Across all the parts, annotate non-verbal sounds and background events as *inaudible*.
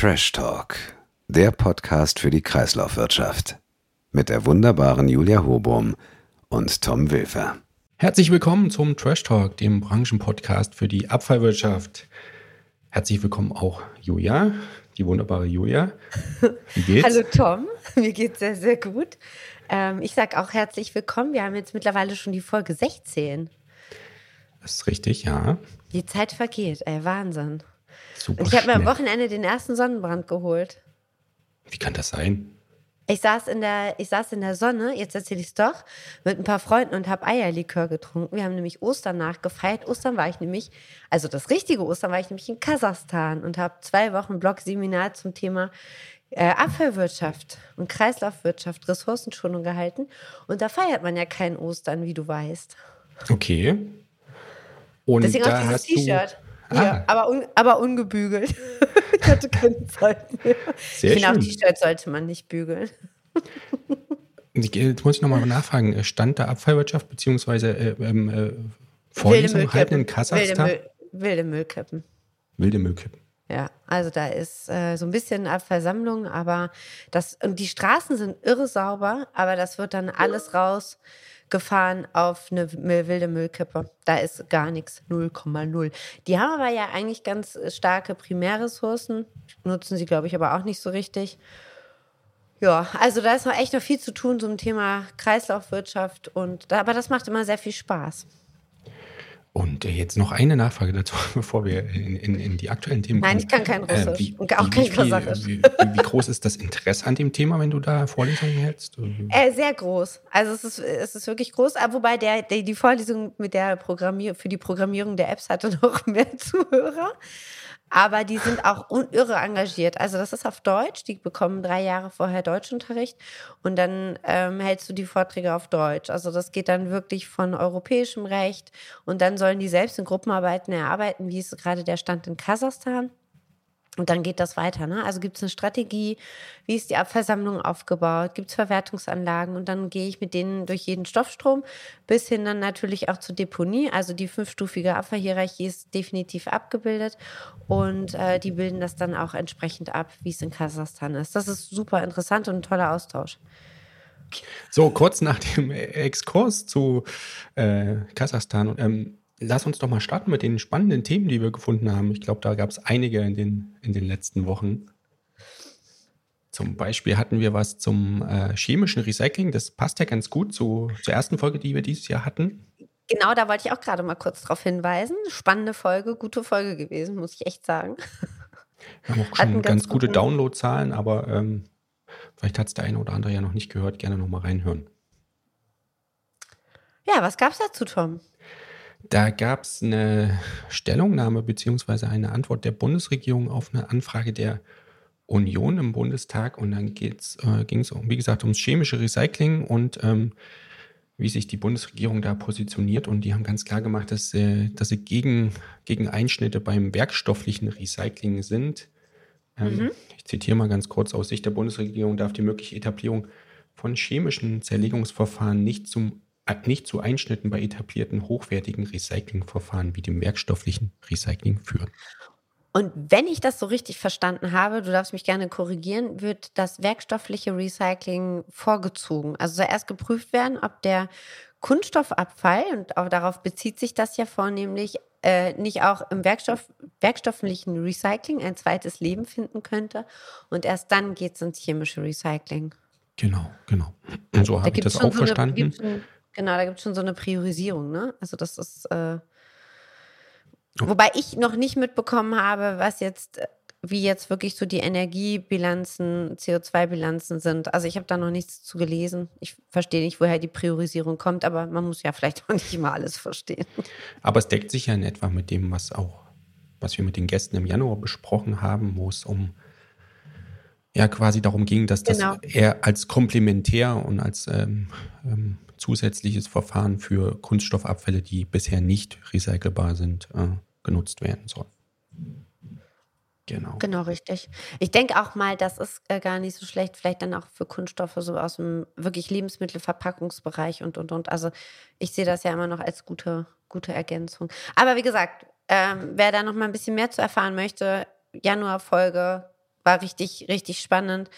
Trash Talk, der Podcast für die Kreislaufwirtschaft. Mit der wunderbaren Julia Hobum und Tom Wilfer. Herzlich willkommen zum Trash Talk, dem Branchenpodcast für die Abfallwirtschaft. Herzlich willkommen auch Julia, die wunderbare Julia. Wie geht's? *laughs* Hallo Tom, mir geht's sehr, sehr gut. Ähm, ich sage auch herzlich willkommen. Wir haben jetzt mittlerweile schon die Folge 16. Das ist richtig, ja. Die Zeit vergeht, ey, Wahnsinn. Super Und ich habe mir am Wochenende den ersten Sonnenbrand geholt. Wie kann das sein? Ich saß in der, ich saß in der Sonne, jetzt erzähle ich es doch, mit ein paar Freunden und habe Eierlikör getrunken. Wir haben nämlich Ostern nachgefeiert. Ostern war ich nämlich, also das richtige Ostern war ich nämlich in Kasachstan und habe zwei Wochen Blog-Seminar zum Thema äh, Abfallwirtschaft und Kreislaufwirtschaft, Ressourcenschonung gehalten. Und da feiert man ja kein Ostern, wie du weißt. Okay. Und Deswegen auch dieses T-Shirt. Ja, ah. aber, un, aber ungebügelt. *laughs* ich hatte keine Zeit mehr. Sehr ich finde auch T-Shirt sollte man nicht bügeln. *laughs* Jetzt muss ich nochmal nachfragen. Stand der Abfallwirtschaft bzw. Äh, ähm, äh, Vorlesung halten in Kasachstan? Wilde, Müll, wilde Müllkippen. Wilde Müllkippen. Ja, also da ist äh, so ein bisschen Abversammlung, aber das und die Straßen sind irre sauber, aber das wird dann alles raus gefahren auf eine wilde Müllkippe. Da ist gar nichts, 0,0. Die haben aber ja eigentlich ganz starke Primärressourcen, nutzen sie, glaube ich, aber auch nicht so richtig. Ja, also da ist noch echt noch viel zu tun zum Thema Kreislaufwirtschaft und aber das macht immer sehr viel Spaß. Und äh, jetzt noch eine Nachfrage dazu, *laughs* bevor wir in, in, in die aktuellen Themen kommen. Nein, ich kann kein äh, Russisch äh, wie, und auch kein Kasachisch. Wie, wie, wie, groß ist das Interesse an dem Thema, wenn du da Vorlesungen hältst? Äh, sehr groß. Also es ist, es ist wirklich groß, wobei der, der, die Vorlesung mit der Programmier für die Programmierung der Apps hatte *laughs* noch mehr Zuhörer. Aber die sind auch irre engagiert. Also das ist auf Deutsch. Die bekommen drei Jahre vorher Deutschunterricht und dann ähm, hältst du die Vorträge auf Deutsch. Also das geht dann wirklich von europäischem Recht und dann sollen die selbst in Gruppenarbeiten erarbeiten, wie ist gerade der Stand in Kasachstan. Und dann geht das weiter. Ne? Also gibt es eine Strategie, wie ist die Abversammlung aufgebaut, gibt es Verwertungsanlagen und dann gehe ich mit denen durch jeden Stoffstrom bis hin dann natürlich auch zur Deponie. Also die fünfstufige Abfallhierarchie ist definitiv abgebildet und äh, die bilden das dann auch entsprechend ab, wie es in Kasachstan ist. Das ist super interessant und ein toller Austausch. So, kurz nach dem Exkurs zu äh, Kasachstan. Ähm, lass uns doch mal starten mit den spannenden Themen, die wir gefunden haben. Ich glaube, da gab es einige in den, in den letzten Wochen. Zum Beispiel hatten wir was zum äh, chemischen Recycling. Das passt ja ganz gut zu, zur ersten Folge, die wir dieses Jahr hatten. Genau, da wollte ich auch gerade mal kurz darauf hinweisen. Spannende Folge, gute Folge gewesen, muss ich echt sagen. Wir haben auch schon ganz, ganz gute Downloadzahlen, aber ähm, vielleicht hat es der eine oder andere ja noch nicht gehört. Gerne nochmal reinhören. Ja, was gab es dazu, Tom? Da gab es eine Stellungnahme bzw. eine Antwort der Bundesregierung auf eine Anfrage der Union im Bundestag und dann äh, ging es, wie gesagt, ums chemische Recycling und ähm, wie sich die Bundesregierung da positioniert. Und die haben ganz klar gemacht, dass, äh, dass sie gegen, gegen Einschnitte beim werkstofflichen Recycling sind. Ähm, mhm. Ich zitiere mal ganz kurz aus Sicht der Bundesregierung darf die mögliche Etablierung von chemischen Zerlegungsverfahren nicht zum nicht zu Einschnitten bei etablierten hochwertigen Recyclingverfahren wie dem werkstofflichen Recycling führen. Und wenn ich das so richtig verstanden habe, du darfst mich gerne korrigieren, wird das werkstoffliche Recycling vorgezogen. Also soll erst geprüft werden, ob der Kunststoffabfall, und auch darauf bezieht sich das ja vornehmlich, äh, nicht auch im Werkstoff, werkstofflichen Recycling ein zweites Leben finden könnte. Und erst dann geht es ins chemische Recycling. Genau, genau. Und so habe ich das auch so verstanden. Eine, Genau, da gibt es schon so eine Priorisierung, ne? Also das ist, äh, wobei ich noch nicht mitbekommen habe, was jetzt, wie jetzt wirklich so die Energiebilanzen, CO2-Bilanzen sind. Also ich habe da noch nichts zu gelesen. Ich verstehe nicht, woher die Priorisierung kommt, aber man muss ja *laughs* vielleicht auch nicht immer alles verstehen. Aber es deckt sich ja in etwa mit dem, was auch, was wir mit den Gästen im Januar besprochen haben, wo es um ja quasi darum ging, dass das genau. eher als komplementär und als ähm, ähm, zusätzliches Verfahren für Kunststoffabfälle, die bisher nicht recycelbar sind, äh, genutzt werden soll. Genau. Genau, richtig. Ich denke auch mal, das ist äh, gar nicht so schlecht, vielleicht dann auch für Kunststoffe so aus dem wirklich Lebensmittelverpackungsbereich und, und, und. Also ich sehe das ja immer noch als gute, gute Ergänzung. Aber wie gesagt, ähm, wer da noch mal ein bisschen mehr zu erfahren möchte, Januarfolge war richtig, richtig spannend.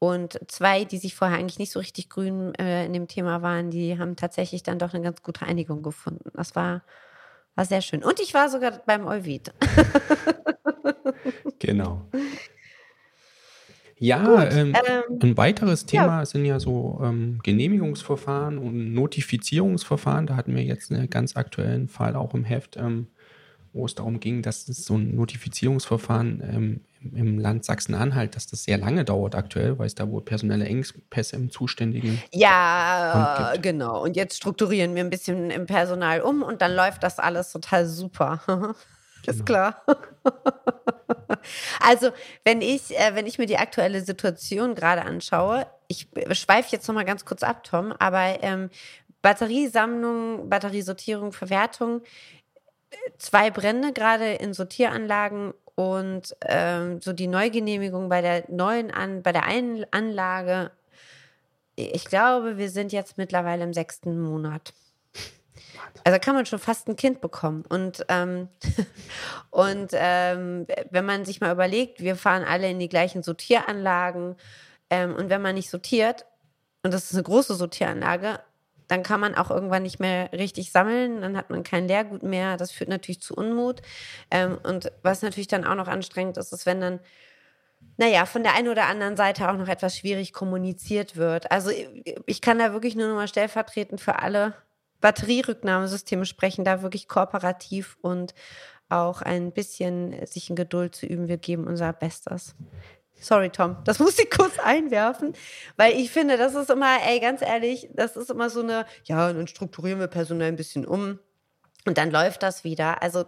Und zwei, die sich vorher eigentlich nicht so richtig grün äh, in dem Thema waren, die haben tatsächlich dann doch eine ganz gute Einigung gefunden. Das war, war sehr schön. Und ich war sogar beim Euvid. *laughs* genau. Ja, ähm, ähm, ein weiteres Thema ja. sind ja so ähm, Genehmigungsverfahren und Notifizierungsverfahren. Da hatten wir jetzt einen ganz aktuellen Fall auch im Heft, ähm, wo es darum ging, dass es so ein Notifizierungsverfahren ähm, im Land Sachsen-Anhalt, dass das sehr lange dauert aktuell, weil es da wohl personelle Engpässe im zuständigen. Ja, genau. Und jetzt strukturieren wir ein bisschen im Personal um und dann läuft das alles total super. *laughs* Ist genau. klar. *laughs* also, wenn ich, äh, wenn ich mir die aktuelle Situation gerade anschaue, ich schweife jetzt nochmal ganz kurz ab, Tom, aber ähm, Batteriesammlung, Batteriesortierung, Verwertung, zwei Brände gerade in Sortieranlagen und ähm, so die Neugenehmigung bei der neuen An bei der einen Anlage. Ich glaube, wir sind jetzt mittlerweile im sechsten Monat. Also kann man schon fast ein Kind bekommen. Und, ähm, *laughs* und ähm, wenn man sich mal überlegt, wir fahren alle in die gleichen Sortieranlagen ähm, und wenn man nicht sortiert, und das ist eine große Sortieranlage, dann kann man auch irgendwann nicht mehr richtig sammeln, dann hat man kein Leergut mehr. Das führt natürlich zu Unmut. Ähm, und was natürlich dann auch noch anstrengend ist, ist, wenn dann naja, von der einen oder anderen Seite auch noch etwas schwierig kommuniziert wird. Also ich kann da wirklich nur noch mal stellvertretend für alle Batterierücknahmesysteme sprechen, da wirklich kooperativ und auch ein bisschen sich in Geduld zu üben. Wir geben unser Bestes. Sorry, Tom, das muss ich kurz einwerfen, weil ich finde, das ist immer, ey, ganz ehrlich, das ist immer so eine, ja, dann strukturieren wir Personal ein bisschen um und dann läuft das wieder. Also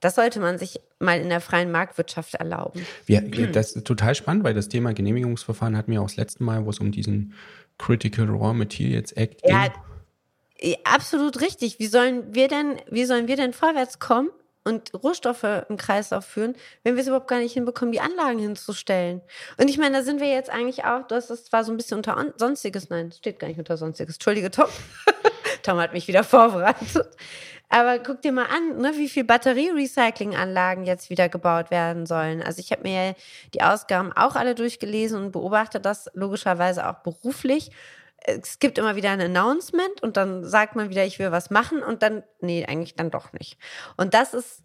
das sollte man sich mal in der freien Marktwirtschaft erlauben. Ja, das ist total spannend, weil das Thema Genehmigungsverfahren hatten wir auch das letzte Mal, wo es um diesen Critical Raw Materials Act ging. Ja, absolut richtig. Wie sollen wir denn, wie sollen wir denn vorwärts kommen, und Rohstoffe im Kreislauf führen, wenn wir es überhaupt gar nicht hinbekommen, die Anlagen hinzustellen. Und ich meine, da sind wir jetzt eigentlich auch, das war so ein bisschen unter Sonstiges, nein, steht gar nicht unter Sonstiges. Entschuldige, Tom. *laughs* Tom hat mich wieder vorbereitet. Aber guck dir mal an, ne, wie viel Batterie-Recycling-Anlagen jetzt wieder gebaut werden sollen. Also ich habe mir die Ausgaben auch alle durchgelesen und beobachte das logischerweise auch beruflich es gibt immer wieder ein Announcement und dann sagt man wieder, ich will was machen und dann, nee, eigentlich dann doch nicht. Und das ist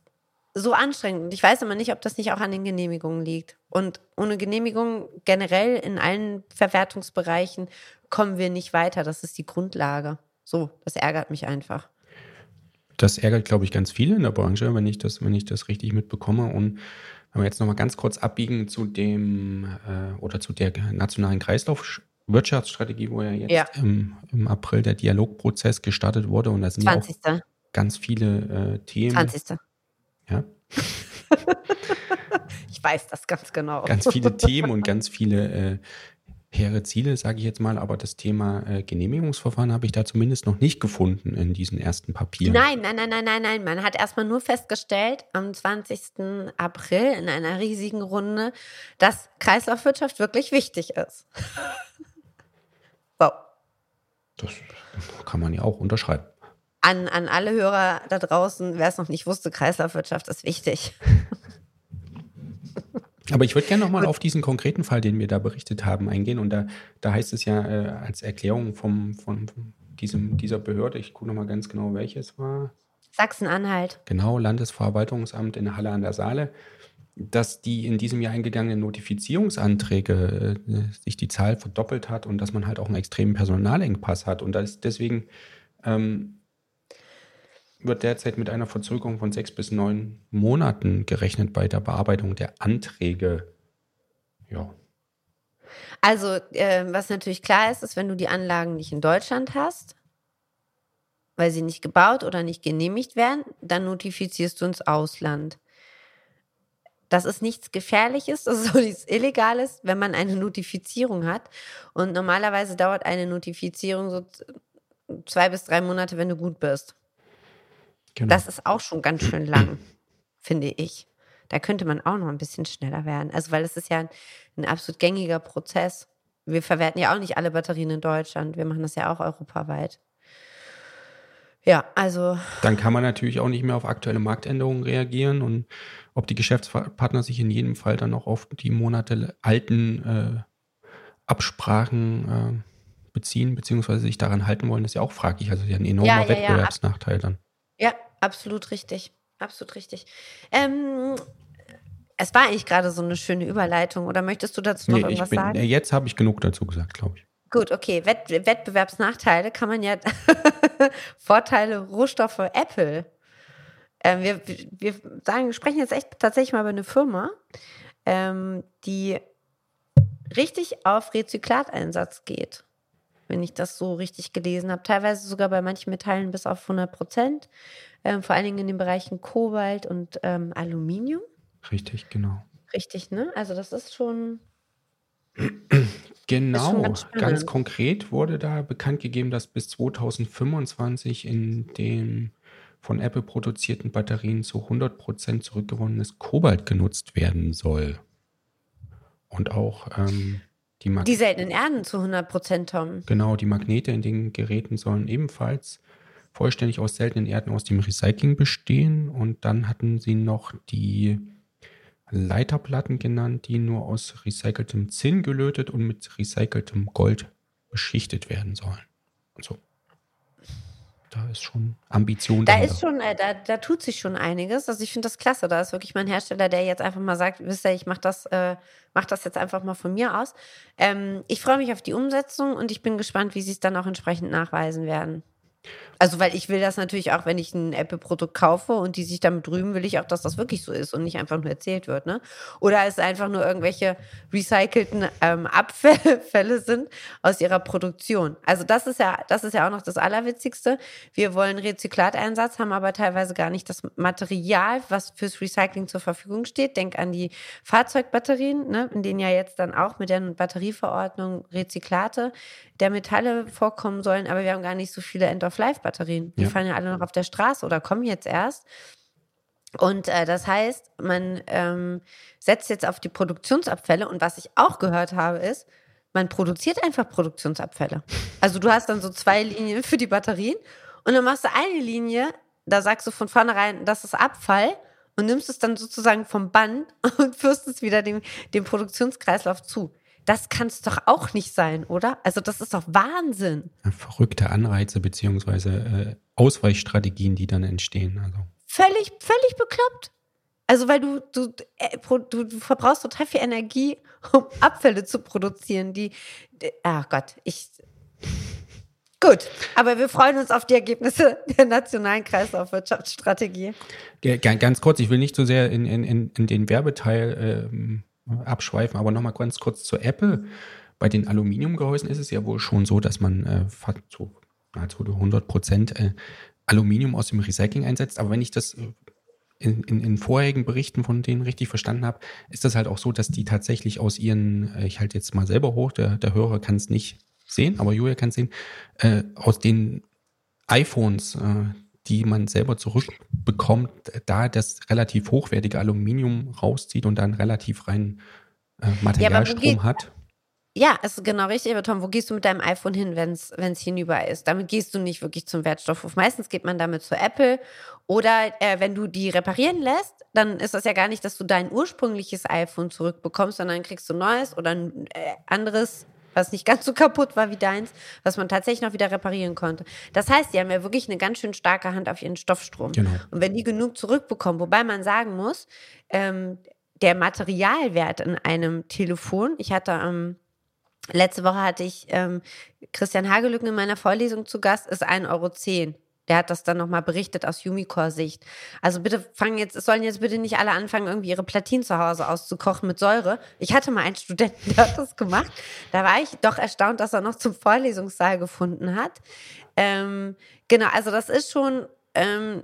so anstrengend. Und ich weiß immer nicht, ob das nicht auch an den Genehmigungen liegt. Und ohne Genehmigung generell in allen Verwertungsbereichen kommen wir nicht weiter. Das ist die Grundlage. So, das ärgert mich einfach. Das ärgert, glaube ich, ganz viele in der Branche, wenn ich das, wenn ich das richtig mitbekomme. Und wenn wir jetzt nochmal ganz kurz abbiegen zu dem äh, oder zu der nationalen Kreislauf Wirtschaftsstrategie, wo ja jetzt ja. Im, Im, April der Dialogprozess gestartet wurde und da sind 20. Ja auch ganz viele äh, Themen. 20. Ja. *laughs* ich weiß das ganz genau. Ganz viele *laughs* Themen und ganz viele äh, hehre Ziele, sage ich jetzt mal, aber das Thema äh, Genehmigungsverfahren habe ich da zumindest noch nicht gefunden in diesen ersten Papieren. Nein, nein, nein, nein, nein, nein. Man hat erstmal nur festgestellt am 20. April in einer riesigen Runde, dass Kreislaufwirtschaft wirklich wichtig ist. *laughs* Wow. Das kann man ja auch unterschreiben. An, an alle Hörer da draußen, wer es noch nicht wusste, Kreislaufwirtschaft ist wichtig. *laughs* Aber ich würde gerne nochmal auf diesen konkreten Fall, den wir da berichtet haben, eingehen. Und da, da heißt es ja äh, als Erklärung vom, von, diesem, dieser Behörde, ich gucke nochmal ganz genau, welches war. Sachsen-Anhalt. Genau, Landesverwaltungsamt in Halle an der Saale dass die in diesem Jahr eingegangenen Notifizierungsanträge äh, sich die Zahl verdoppelt hat und dass man halt auch einen extremen Personalengpass hat. Und das, deswegen ähm, wird derzeit mit einer Verzögerung von sechs bis neun Monaten gerechnet bei der Bearbeitung der Anträge. Ja. Also, äh, was natürlich klar ist, ist, wenn du die Anlagen nicht in Deutschland hast, weil sie nicht gebaut oder nicht genehmigt werden, dann notifizierst du ins Ausland. Das ist nichts Gefährliches, *laughs* das ist auch nichts Illegales, wenn man eine Notifizierung hat. Und normalerweise dauert eine Notifizierung so zwei bis drei Monate, wenn du gut bist. Genau. Das ist auch schon ganz schön lang, *clears throat* finde ich. Da könnte man auch noch ein bisschen schneller werden. Also, weil es ist ja ein, ein absolut gängiger Prozess. Wir verwerten ja auch nicht alle Batterien in Deutschland. Wir machen das ja auch europaweit. Ja, also. Dann kann man natürlich auch nicht mehr auf aktuelle Marktänderungen reagieren und ob die Geschäftspartner sich in jedem Fall dann noch auf die Monate alten äh, Absprachen äh, beziehen, beziehungsweise sich daran halten wollen, ist ja auch fraglich. Also ja ein enormer ja, ja, Wettbewerbsnachteil dann. Ja, absolut richtig. Absolut richtig. Ähm, es war eigentlich gerade so eine schöne Überleitung. Oder möchtest du dazu noch nee, irgendwas bin, sagen? Jetzt habe ich genug dazu gesagt, glaube ich. Gut, okay. Wett Wettbewerbsnachteile kann man ja. *laughs* Vorteile, Rohstoffe, Apple. Ähm, wir, wir sagen, sprechen jetzt echt tatsächlich mal über eine Firma, ähm, die richtig auf Rezyklateinsatz geht. Wenn ich das so richtig gelesen habe. Teilweise sogar bei manchen Metallen bis auf 100 Prozent. Ähm, vor allen Dingen in den Bereichen Kobalt und ähm, Aluminium. Richtig, genau. Richtig, ne? Also das ist schon Genau, ganz, ganz, konkret wurde da bekannt gegeben, dass bis 2025 in den von Apple produzierten Batterien zu 100% zurückgewonnenes Kobalt genutzt werden soll. Und auch ähm, die, Mag die seltenen Erden zu 100%, Tom. Genau, die Magnete in den Geräten sollen ebenfalls vollständig aus seltenen Erden aus dem Recycling bestehen. Und dann hatten sie noch die Leiterplatten genannt, die nur aus recyceltem Zinn gelötet und mit recyceltem Gold beschichtet werden sollen. Und so. Da ist schon Ambition da dahinter. ist schon, äh, da, da tut sich schon einiges. Also ich finde das klasse. Da ist wirklich mein Hersteller, der jetzt einfach mal sagt, wisst ihr, ich mache das, äh, mach das jetzt einfach mal von mir aus. Ähm, ich freue mich auf die Umsetzung und ich bin gespannt, wie sie es dann auch entsprechend nachweisen werden. Also, weil ich will das natürlich auch, wenn ich ein Apple-Produkt kaufe und die sich damit rühmen, will ich auch, dass das wirklich so ist und nicht einfach nur erzählt wird. Ne? Oder es einfach nur irgendwelche recycelten ähm, *laughs* Abfälle sind aus ihrer Produktion. Also, das ist ja, das ist ja auch noch das Allerwitzigste. Wir wollen Rezyklateinsatz, haben aber teilweise gar nicht das Material, was fürs Recycling zur Verfügung steht. Denk an die Fahrzeugbatterien, ne? in denen ja jetzt dann auch mit der Batterieverordnung Rezyklate der Metalle vorkommen sollen, aber wir haben gar nicht so viele End-of-Life-Batterien. Die ja. fallen ja alle noch auf der Straße oder kommen jetzt erst. Und äh, das heißt, man ähm, setzt jetzt auf die Produktionsabfälle. Und was ich auch gehört habe, ist, man produziert einfach Produktionsabfälle. Also du hast dann so zwei Linien für die Batterien und dann machst du eine Linie, da sagst du von vornherein, das ist Abfall und nimmst es dann sozusagen vom Band *laughs* und führst es wieder dem, dem Produktionskreislauf zu. Das kann es doch auch nicht sein, oder? Also das ist doch Wahnsinn. verrückte Anreize beziehungsweise äh, Ausweichstrategien, die dann entstehen. Also. Völlig, völlig bekloppt. Also weil du, du, äh, du, du verbrauchst total viel Energie, um Abfälle zu produzieren, die, ach Gott, ich, Gut, aber wir freuen uns auf die Ergebnisse der nationalen Kreislaufwirtschaftsstrategie. Ganz kurz, ich will nicht so sehr in, in, in den Werbeteil ähm, abschweifen, aber nochmal ganz kurz zu Apple. Bei den Aluminiumgehäusen ist es ja wohl schon so, dass man äh, so nahezu 100 Prozent äh, Aluminium aus dem Recycling einsetzt. Aber wenn ich das äh, in, in, in vorherigen Berichten von denen richtig verstanden habe, ist das halt auch so, dass die tatsächlich aus ihren, äh, ich halte jetzt mal selber hoch, der, der Hörer kann es nicht sehen, aber Julia kann es sehen, äh, aus den iPhones, äh, die man selber zurückbekommt, da das relativ hochwertige Aluminium rauszieht und dann relativ rein äh, Materialstrom ja, hat. Ja, ist genau richtig. Aber Tom, wo gehst du mit deinem iPhone hin, wenn es hinüber ist? Damit gehst du nicht wirklich zum Wertstoffhof. Meistens geht man damit zu Apple. Oder äh, wenn du die reparieren lässt, dann ist das ja gar nicht, dass du dein ursprüngliches iPhone zurückbekommst, sondern kriegst du neues oder ein äh, anderes was nicht ganz so kaputt war wie deins, was man tatsächlich noch wieder reparieren konnte. Das heißt, die haben ja wirklich eine ganz schön starke Hand auf ihren Stoffstrom. Genau. Und wenn die genug zurückbekommen, wobei man sagen muss, ähm, der Materialwert in einem Telefon, ich hatte am ähm, Letzte Woche hatte ich ähm, Christian Hagelücken in meiner Vorlesung zu Gast, ist 1,10 Euro. Der hat das dann nochmal berichtet aus Umicore-Sicht. Also bitte fangen jetzt, es sollen jetzt bitte nicht alle anfangen, irgendwie ihre Platinen zu Hause auszukochen mit Säure. Ich hatte mal einen Studenten, *laughs* der hat das gemacht. Da war ich doch erstaunt, dass er noch zum Vorlesungssaal gefunden hat. Ähm, genau, also das ist schon, ähm,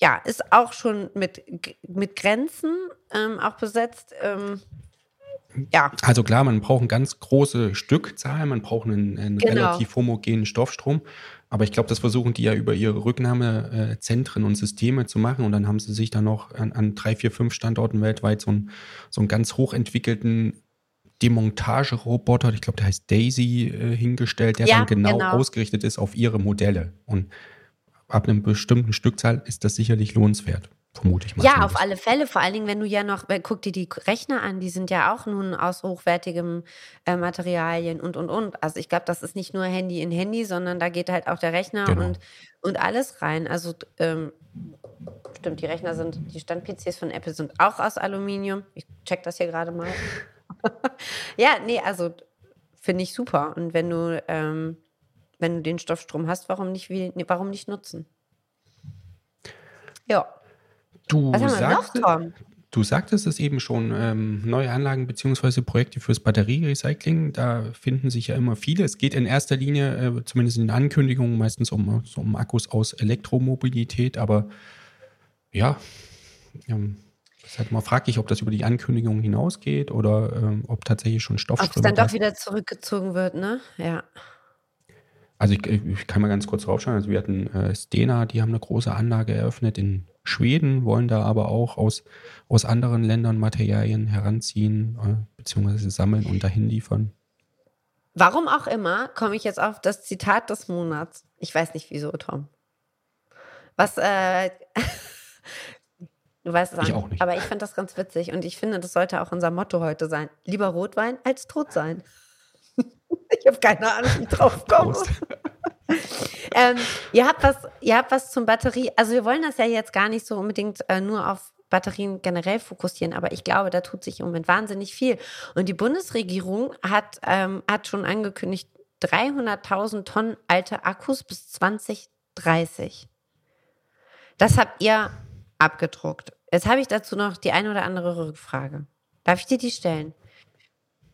ja, ist auch schon mit, mit Grenzen ähm, auch besetzt. Ähm, ja. Also klar, man braucht eine ganz große Stückzahl, man braucht einen, einen genau. relativ homogenen Stoffstrom. Aber ich glaube, das versuchen die ja über ihre Rücknahmezentren und Systeme zu machen. Und dann haben sie sich dann noch an, an drei, vier, fünf Standorten weltweit so einen, so einen ganz hochentwickelten Demontageroboter, ich glaube, der heißt Daisy, äh, hingestellt, der ja, dann genau, genau, ausgerichtet ist auf ihre Modelle. Und ab einem bestimmten Stückzahl ist das sicherlich lohnenswert vermute ich mal. Ja, auf alle Fälle. Vor allen Dingen, wenn du ja noch, guck dir die Rechner an, die sind ja auch nun aus hochwertigem äh, Materialien und, und, und. Also ich glaube, das ist nicht nur Handy in Handy, sondern da geht halt auch der Rechner genau. und, und alles rein. Also ähm, stimmt, die Rechner sind, die Stand-PCs von Apple sind auch aus Aluminium. Ich check das hier gerade mal. *laughs* ja, nee, also finde ich super. Und wenn du, ähm, wenn du den Stoffstrom hast, warum nicht, warum nicht nutzen? Ja. Du Was haben wir sagst, noch, Tom? Du sagtest es eben schon, ähm, neue Anlagen bzw. Projekte fürs Batterierecycling, da finden sich ja immer viele. Es geht in erster Linie, äh, zumindest in den Ankündigungen, meistens um, so um Akkus aus Elektromobilität, aber ja, ähm, deshalb mal frage ich, ob das über die Ankündigungen hinausgeht oder ähm, ob tatsächlich schon Stoffströme... Ob es dann doch wieder zurückgezogen wird, ne? Ja. Also ich, ich, kann mal ganz kurz draufschauen. Also wir hatten äh, Stena, die haben eine große Anlage eröffnet in Schweden, wollen da aber auch aus, aus anderen Ländern Materialien heranziehen, äh, beziehungsweise sammeln und dahin liefern. Warum auch immer, komme ich jetzt auf das Zitat des Monats. Ich weiß nicht wieso, Tom. Was, äh, *laughs* du weißt es ich auch nicht. Aber ich finde das ganz witzig und ich finde, das sollte auch unser Motto heute sein. Lieber Rotwein als tot sein. *laughs* Ich habe keine Ahnung, wie ich drauf komme. Ähm, ihr, habt was, ihr habt was zum Batterie. Also, wir wollen das ja jetzt gar nicht so unbedingt äh, nur auf Batterien generell fokussieren, aber ich glaube, da tut sich im Moment wahnsinnig viel. Und die Bundesregierung hat, ähm, hat schon angekündigt, 300.000 Tonnen alte Akkus bis 2030. Das habt ihr abgedruckt. Jetzt habe ich dazu noch die eine oder andere Rückfrage. Darf ich dir die stellen?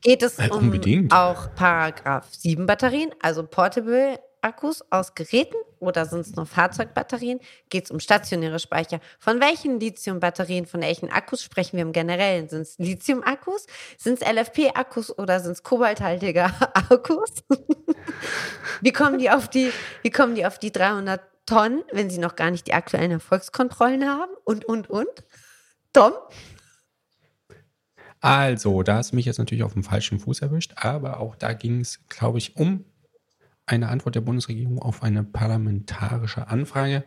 geht es ja, um auch Paragraph 7 Batterien, also Portable Akkus aus Geräten oder sind es nur Fahrzeugbatterien? Geht es um stationäre Speicher? Von welchen Lithium-Batterien, von welchen Akkus sprechen wir im Generellen? Sind es Lithium-Akkus? Sind es LFP-Akkus oder sind es kobalthaltige Akkus? *laughs* wie, kommen die auf die, wie kommen die auf die 300 Tonnen, wenn sie noch gar nicht die aktuellen Erfolgskontrollen haben? Und, und, und? Tom? Also, da hast du mich jetzt natürlich auf dem falschen Fuß erwischt, aber auch da ging es, glaube ich, um eine Antwort der Bundesregierung auf eine parlamentarische Anfrage.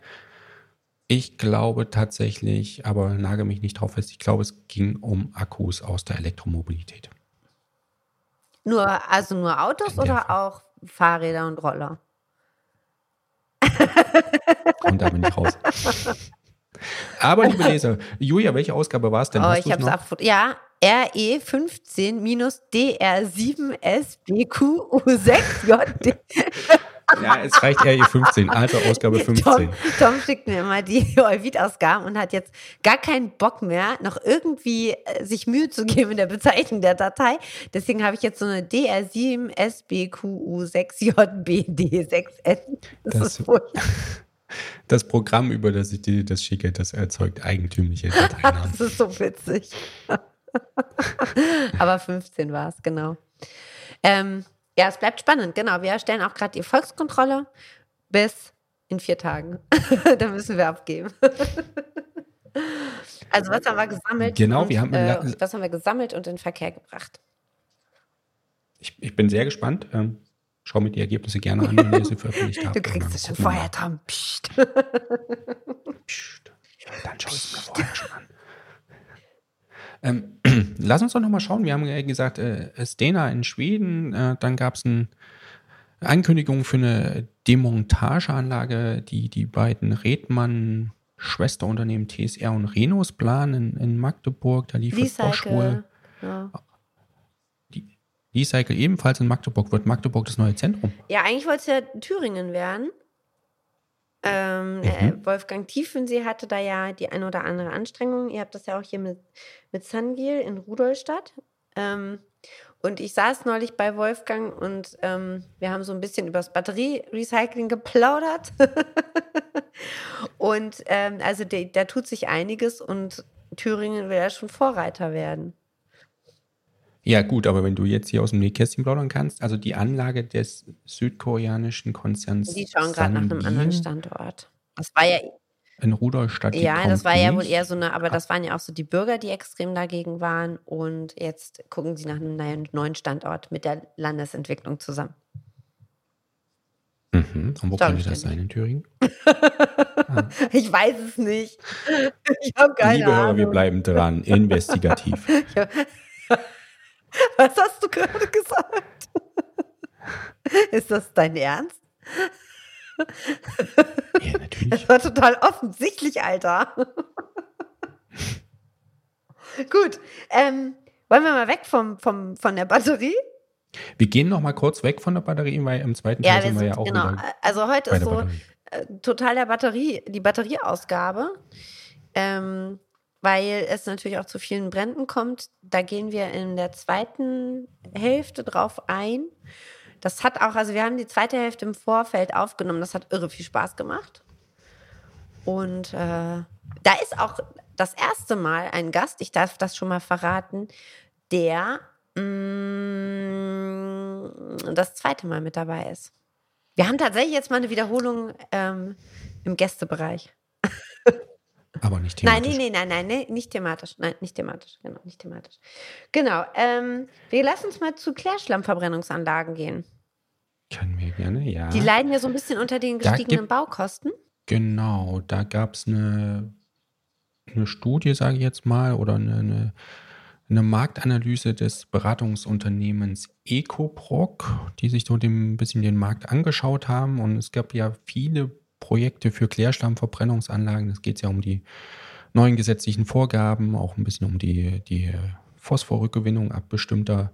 Ich glaube tatsächlich, aber nage mich nicht drauf fest, ich glaube, es ging um Akkus aus der Elektromobilität. Nur, also nur Autos oder auch Fahrräder und Roller? Und da bin ich raus. *laughs* Aber liebe Leser, Julia, welche Ausgabe war es denn? Oh, ich habe es. Ja, RE15-DR7SBQU6JD. Ja, es reicht RE15, alte Ausgabe 15. Tom, Tom schickt mir immer die *laughs* Euvid-Ausgaben und hat jetzt gar keinen Bock mehr, noch irgendwie äh, sich Mühe zu geben in der Bezeichnung der Datei. Deswegen habe ich jetzt so eine DR7SBQU6JBD6N. Das, das ist *laughs* das Programm, über das ich dir das schicke, das erzeugt eigentümliche *laughs* Dateien. das ist so witzig. *laughs* Aber 15 war es, genau. Ähm, ja, es bleibt spannend, genau. Wir erstellen auch gerade die Volkskontrolle bis in vier Tagen. *laughs* da müssen wir abgeben. *laughs* also, was haben wir gesammelt? Genau, und, wir haben. Äh, was haben wir gesammelt und in Verkehr gebracht? Ich, ich bin sehr gespannt. Ähm, schau mir die Ergebnisse gerne an, wenn ihr sie veröffentlicht habt. Du kriegst es schon vorher, Tom. Psst. Psst. Dann schau ich es mir vorher schon an. Ähm, lass uns doch nochmal schauen. Wir haben ja gesagt, äh, Stena in Schweden, äh, dann gab es eine Ankündigung für eine Demontageanlage, die die beiden Redmann Schwesterunternehmen TSR und Renos planen in, in Magdeburg. Da liefert Bosch. Ja. Die Recycle ebenfalls in Magdeburg. Wird Magdeburg das neue Zentrum? Ja, eigentlich wollte es ja Thüringen werden. Ähm, äh, mhm. Wolfgang Tiefensee hatte da ja die eine oder andere Anstrengung. Ihr habt das ja auch hier mit, mit Sangil in Rudolstadt. Ähm, und ich saß neulich bei Wolfgang und ähm, wir haben so ein bisschen über das Batterierecycling geplaudert. *laughs* und ähm, also da tut sich einiges und Thüringen will ja schon Vorreiter werden. Ja, gut, aber wenn du jetzt hier aus dem Nähkästchen plaudern kannst, also die Anlage des südkoreanischen Konzerns. Die schauen gerade nach einem anderen Standort. Das war ja. In Rudolstadt. Ja, das war nicht. ja wohl eher so eine, aber das waren ja auch so die Bürger, die extrem dagegen waren. Und jetzt gucken sie nach einem neuen Standort mit der Landesentwicklung zusammen. Mhm. Und wo könnte das sein in Thüringen? *laughs* ich weiß es nicht. Ich habe keine Liebe Ahnung. Hörer, wir bleiben dran. Investigativ. *laughs* *laughs* Was hast du gerade gesagt? *laughs* Ist das dein Ernst? *laughs* Ja, natürlich. Das war total offensichtlich, Alter. Gut. Ähm, wollen wir mal weg vom, vom, von der Batterie? Wir gehen noch mal kurz weg von der Batterie, weil im zweiten Teil Ja, wir sind wir sind, ja auch genau. Also heute ist so Batterie. äh, total der Batterie, die Batterieausgabe. Ähm, weil es natürlich auch zu vielen Bränden kommt. Da gehen wir in der zweiten Hälfte drauf ein. Das hat auch, also wir haben die zweite Hälfte im Vorfeld aufgenommen. Das hat irre viel Spaß gemacht. Und äh, da ist auch das erste Mal ein Gast, ich darf das schon mal verraten, der mh, das zweite Mal mit dabei ist. Wir haben tatsächlich jetzt mal eine Wiederholung ähm, im Gästebereich. Aber nicht Nein, thematisch. nee, nee, nein, nein, nee, nicht thematisch. Nein, nicht thematisch. Genau, nicht thematisch. Genau. Ähm, wir lassen uns mal zu Klärschlammverbrennungsanlagen gehen. Können wir gerne, ja. Die leiden ja so ein bisschen unter den gestiegenen gibt- Baukosten. Genau, da gab es eine, eine Studie, sage ich jetzt mal, oder eine, eine, eine Marktanalyse des Beratungsunternehmens Ecoproc, die sich so dem, ein bisschen den Markt angeschaut haben. Und es gab ja viele Projekte für Klärschlammverbrennungsanlagen. Es geht ja um die neuen gesetzlichen Vorgaben, auch ein bisschen um die, die Phosphorrückgewinnung ab bestimmter,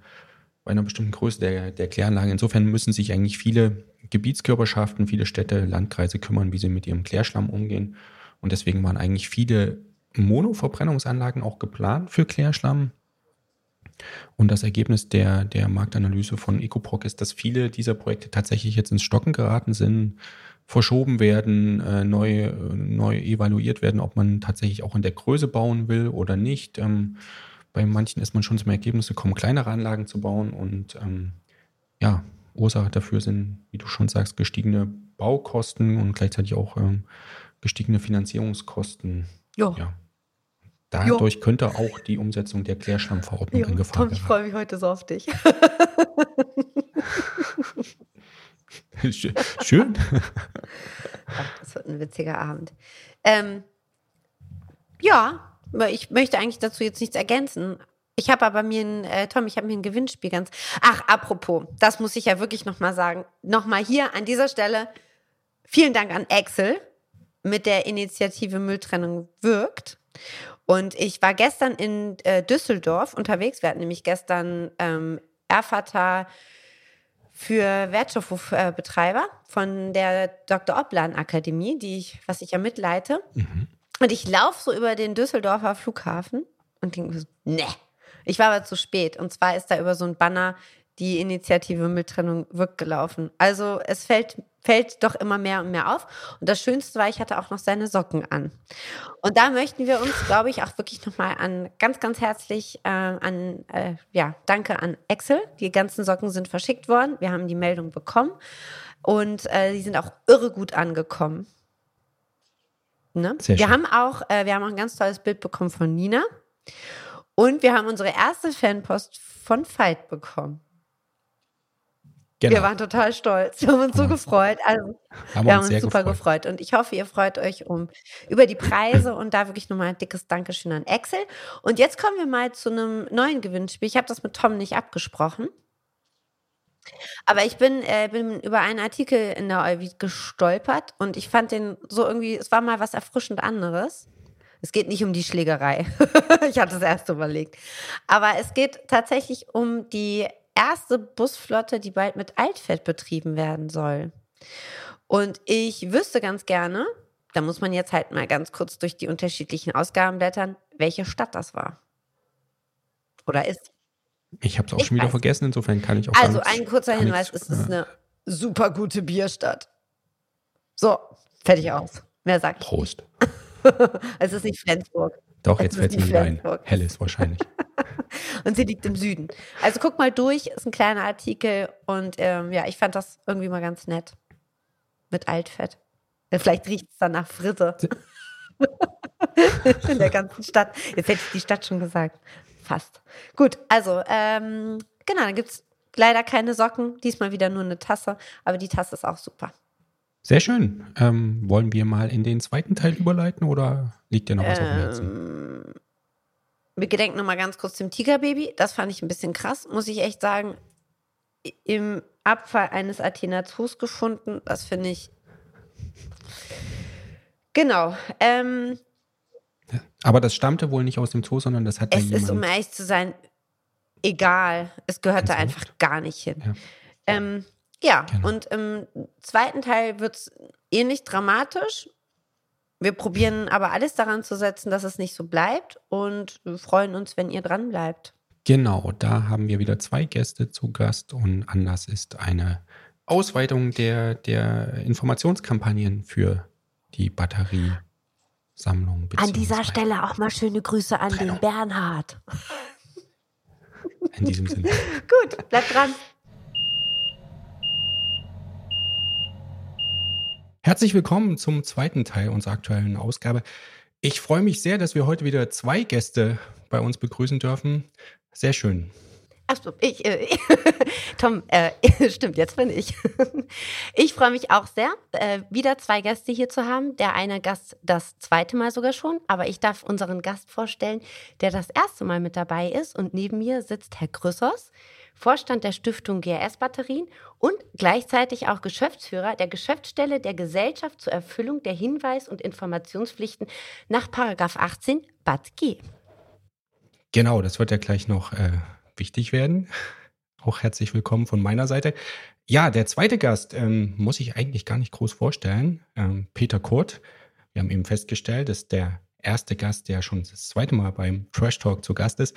bei einer bestimmten Größe der, der Kläranlage. Insofern müssen sich eigentlich viele Gebietskörperschaften, viele Städte, Landkreise kümmern, wie sie mit ihrem Klärschlamm umgehen. Und deswegen waren eigentlich viele Monoverbrennungsanlagen auch geplant für Klärschlamm. Und das Ergebnis der, der Marktanalyse von Ecoproc ist, dass viele dieser Projekte tatsächlich jetzt ins Stocken geraten sind, verschoben werden, äh, neu, äh, neu evaluiert werden, ob man tatsächlich auch in der Größe bauen will oder nicht. Ähm, bei manchen ist man schon zum Ergebnis gekommen, kleinere Anlagen zu bauen. Und ähm, ja, Ursache dafür sind, wie du schon sagst, gestiegene Baukosten und gleichzeitig auch ähm, gestiegene Finanzierungskosten. Jo. Ja. Dadurch könnte auch die Umsetzung der Klärschlammverordnung Jo, in Gefahr Tom, ich freue mich heute so auf dich. *laughs* Schö- Schön. Ach, das wird ein witziger Abend. Ähm, ja, ich möchte eigentlich dazu jetzt nichts ergänzen. Ich habe aber mir ein, äh, Tom, ich habe mir ein Gewinnspiel ganz. Ach, apropos, das muss ich ja wirklich nochmal sagen. Nochmal hier an dieser Stelle vielen Dank an Axel mit der Initiative Mülltrennung wirkt. Und ich war gestern in äh, Düsseldorf unterwegs. Wir hatten nämlich gestern ähm, Erfurter für Wertstoffbetreiber von der Dr. Oplan Akademie, die ich, was ich ja mitleite. Und ich laufe so über den Düsseldorfer Flughafen und denke so, ne. Ich war aber zu spät. Und zwar ist da über so ein Banner die Initiative Mülltrennung wirkt gelaufen. Also es fällt, fällt doch immer mehr und mehr auf. Und das Schönste war, ich hatte auch noch seine Socken an. Und da möchten wir uns, glaube ich, auch wirklich nochmal an ganz, ganz herzlich äh, an, äh, ja, danke an Excel. Die ganzen Socken sind verschickt worden. Wir haben die Meldung bekommen. Und äh, die sind auch irre gut angekommen. Ne? Wir schön. haben auch, äh, wir haben auch ein ganz tolles Bild bekommen von Nina. Und wir haben unsere erste Fanpost von Veit bekommen. Genau. Wir waren total stolz. Wir haben uns so wir- gefreut. Also, haben wir haben uns uns super gefreut. gefreut. Und ich hoffe, ihr freut euch um über die Preise und da wirklich nochmal ein dickes Dankeschön an Excel. Und jetzt kommen wir mal zu einem neuen Gewinnspiel. Ich habe das mit Tom nicht abgesprochen. Aber ich bin, äh, bin über einen Artikel in der Euvid gestolpert und ich fand den so irgendwie, es war mal was erfrischend anderes. Es geht nicht um die Schlägerei. *laughs* ich hatte es erst überlegt. Aber es geht tatsächlich um die erste Busflotte, die bald mit Altfett betrieben werden soll. Und ich wüsste ganz gerne, da muss man jetzt halt mal ganz kurz durch die unterschiedlichen Ausgaben blättern, welche Stadt das war. Oder ist. Ich habe es auch Ich schon wieder weiß. vergessen, insofern kann ich auch Also nichts- ein kurzer Hinweis, nichts, es ist äh, eine super gute Bierstadt. So, fertig aus. Mehr sagt. Prost. *laughs* Es ist nicht Flensburg. Doch, Es jetzt fällt es mir wieder ein. Helles wahrscheinlich. *laughs* *laughs* Und sie liegt im Süden. Also guck mal durch, ist ein kleiner Artikel und ähm, ja, ich fand das irgendwie mal ganz nett. Mit Altfett. Ja, Vielleicht riecht es dann nach Fritte. *laughs* In der ganzen Stadt. Jetzt hätte ich die Stadt schon gesagt. Fast. Gut, also, ähm, genau, dann gibt es leider keine Socken. Diesmal wieder nur eine Tasse, aber die Tasse ist auch super. Sehr schön. Ähm, wollen wir mal in den zweiten Teil überleiten oder liegt dir noch was ähm, auf dem Herzen? Wir gedenken nochmal ganz kurz dem Tigerbaby. Das fand ich ein bisschen krass, muss ich echt sagen. Im Abfall eines Athena Zoos gefunden. Das finde ich. Genau. Ähm, aber das stammte wohl nicht aus dem Zoo, sondern das hat Es ist, um ehrlich zu sein, egal. Es gehörte einfach gar nicht hin. Ja. Ähm, ja, genau. und im zweiten Teil wird es ähnlich dramatisch. Wir probieren aber alles daran zu setzen, dass es nicht so bleibt und wir freuen uns, wenn ihr dran bleibt. Genau, da haben wir wieder zwei Gäste zu Gast und Anlass ist eine Ausweitung der, der Informationskampagnen für die Batteriesammlung. An dieser Stelle auch mal schöne Grüße an Trennung. den Bernhard. In diesem Sinne. *laughs* Gut, bleibt dran. Herzlich willkommen zum zweiten Teil unserer aktuellen Ausgabe. Ich freue mich sehr, dass wir heute wieder zwei Gäste bei uns begrüßen dürfen. Sehr schön. Achso, ich, äh, *laughs* Tom, äh, *laughs* stimmt, jetzt bin ich. *laughs* ich freue mich auch sehr, äh, wieder zwei Gäste hier zu haben. Der eine Gast das zweite Mal sogar schon, aber ich darf unseren Gast vorstellen, der das erste Mal mit dabei ist. Und neben mir sitzt Herr Grüssers. Vorstand der Stiftung GRS Batterien und gleichzeitig auch Geschäftsführer der Geschäftsstelle der Gesellschaft zur Erfüllung der Hinweis- und Informationspflichten nach 18 BAT-G. Genau, das wird ja gleich noch äh, wichtig werden. Auch herzlich willkommen von meiner Seite. Ja, der zweite Gast ähm, muss ich eigentlich gar nicht groß vorstellen. Ähm, Peter Kurt. Wir haben eben festgestellt, dass der erste Gast, der schon das zweite Mal beim Trash Talk zu Gast ist.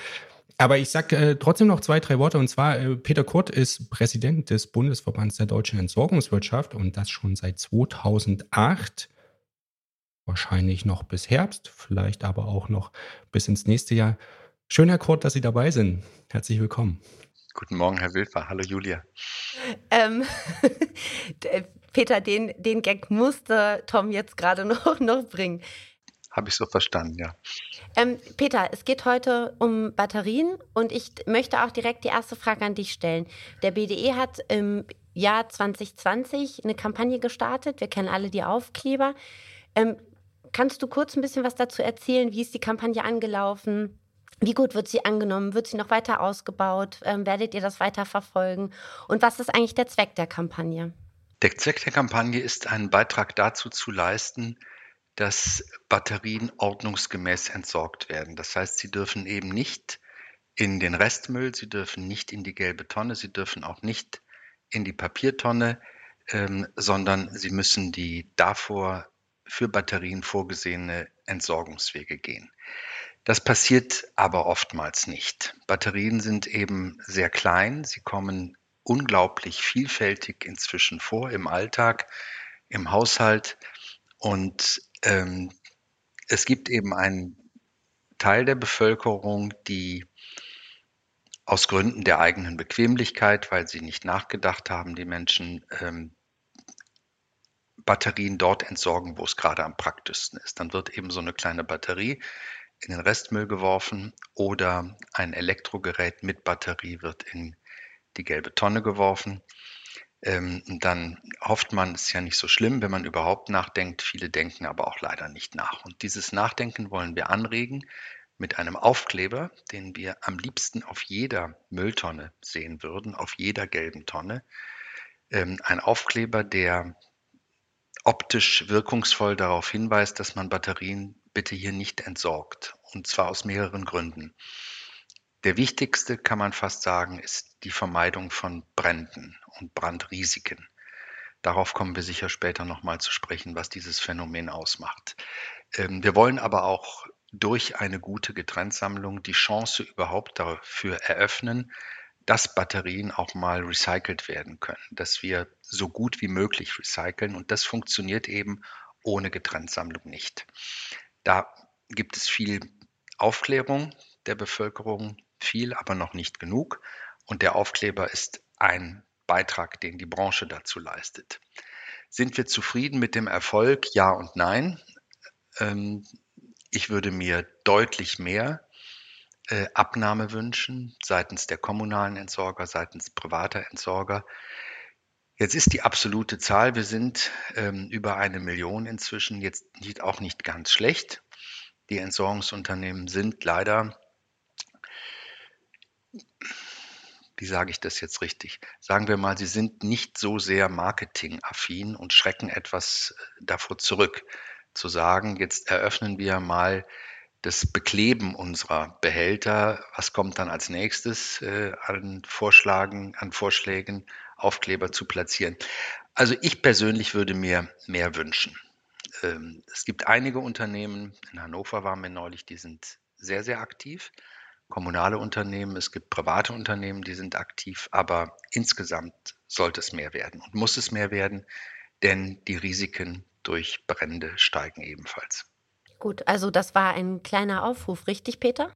Aber ich sage äh, trotzdem noch zwei, drei Worte. Und zwar, äh, Peter Kurt ist Präsident des Bundesverbands der deutschen Entsorgungswirtschaft und das schon seit 2008. Wahrscheinlich noch bis Herbst, vielleicht aber auch noch bis ins nächste Jahr. Schön, Herr Kurt, dass Sie dabei sind. Herzlich willkommen. Guten Morgen, Herr Wilfer. Hallo, Julia. Ähm, *laughs* Peter, den, den Gag musste Tom jetzt gerade *laughs* noch, noch bringen. Habe ich so verstanden, ja. Ähm, Peter, es geht heute um Batterien und ich möchte auch direkt die erste Frage an dich stellen. Der BDE hat im Jahr 2020 eine Kampagne gestartet. Wir kennen alle die Aufkleber. Ähm, kannst du kurz ein bisschen was dazu erzählen? Wie ist die Kampagne angelaufen? Wie gut wird sie angenommen? Wird sie noch weiter ausgebaut? Ähm, werdet ihr das weiter verfolgen? Und was ist eigentlich der Zweck der Kampagne? Der Zweck der Kampagne ist, einen Beitrag dazu zu leisten, dass Batterien ordnungsgemäß entsorgt werden. Das heißt, sie dürfen eben nicht in den Restmüll, sie dürfen nicht in die gelbe Tonne, sie dürfen auch nicht in die Papiertonne, ähm, sondern sie müssen die davor für Batterien vorgesehene Entsorgungswege gehen. Das passiert aber oftmals nicht. Batterien sind eben sehr klein, sie kommen unglaublich vielfältig inzwischen vor im Alltag, im Haushalt und ähm, es gibt eben einen Teil der Bevölkerung, die aus Gründen der eigenen Bequemlichkeit, weil sie nicht nachgedacht haben, die Menschen ähm, Batterien dort entsorgen, wo es gerade am praktischsten ist. Dann wird eben so eine kleine Batterie in den Restmüll geworfen oder ein Elektrogerät mit Batterie wird in die gelbe Tonne geworfen. Ähm, dann hofft man, es ist ja nicht so schlimm, wenn man überhaupt nachdenkt. Viele denken aber auch leider nicht nach. Und dieses Nachdenken wollen wir anregen mit einem Aufkleber, den wir am liebsten auf jeder Mülltonne sehen würden, auf jeder gelben Tonne. Ähm, ein Aufkleber, der optisch wirkungsvoll darauf hinweist, dass man Batterien bitte hier nicht entsorgt. Und zwar aus mehreren Gründen. Der wichtigste, kann man fast sagen, ist die Vermeidung von Bränden und Brandrisiken. Darauf kommen wir sicher später nochmal zu sprechen, was dieses Phänomen ausmacht. Ähm, wir wollen aber auch durch eine gute Getrenntsammlung die Chance überhaupt dafür eröffnen, dass Batterien auch mal recycelt werden können, dass wir so gut wie möglich recyceln. Und das funktioniert eben ohne Getrenntsammlung nicht. Da gibt es viel Aufklärung der Bevölkerung, viel, aber noch nicht genug. Und der Aufkleber ist ein Beitrag, den die Branche dazu leistet. Sind wir zufrieden mit dem Erfolg? Ja und nein. Ähm, ich würde mir deutlich mehr äh, Abnahme wünschen seitens der kommunalen Entsorger, seitens privater Entsorger. Jetzt ist die absolute Zahl, wir sind ähm, über eine Million inzwischen, jetzt auch nicht ganz schlecht. Die Entsorgungsunternehmen sind leider, wie sage ich das jetzt richtig? Sagen wir mal, sie sind nicht so sehr marketingaffin und schrecken etwas äh, davor zurück, zu sagen, jetzt eröffnen wir mal das Bekleben unserer Behälter. Was kommt dann als nächstes äh, an Vorschlagen, an Vorschlägen, Aufkleber zu platzieren? Also ich persönlich würde mir mehr wünschen. Ähm, es gibt einige Unternehmen, in Hannover waren wir neulich, die sind sehr, sehr aktiv. Kommunale Unternehmen, es gibt private Unternehmen, die sind aktiv, aber insgesamt sollte es mehr werden und muss es mehr werden, denn die Risiken durch Brände steigen ebenfalls. Gut, also das war ein kleiner Aufruf, richtig, Peter?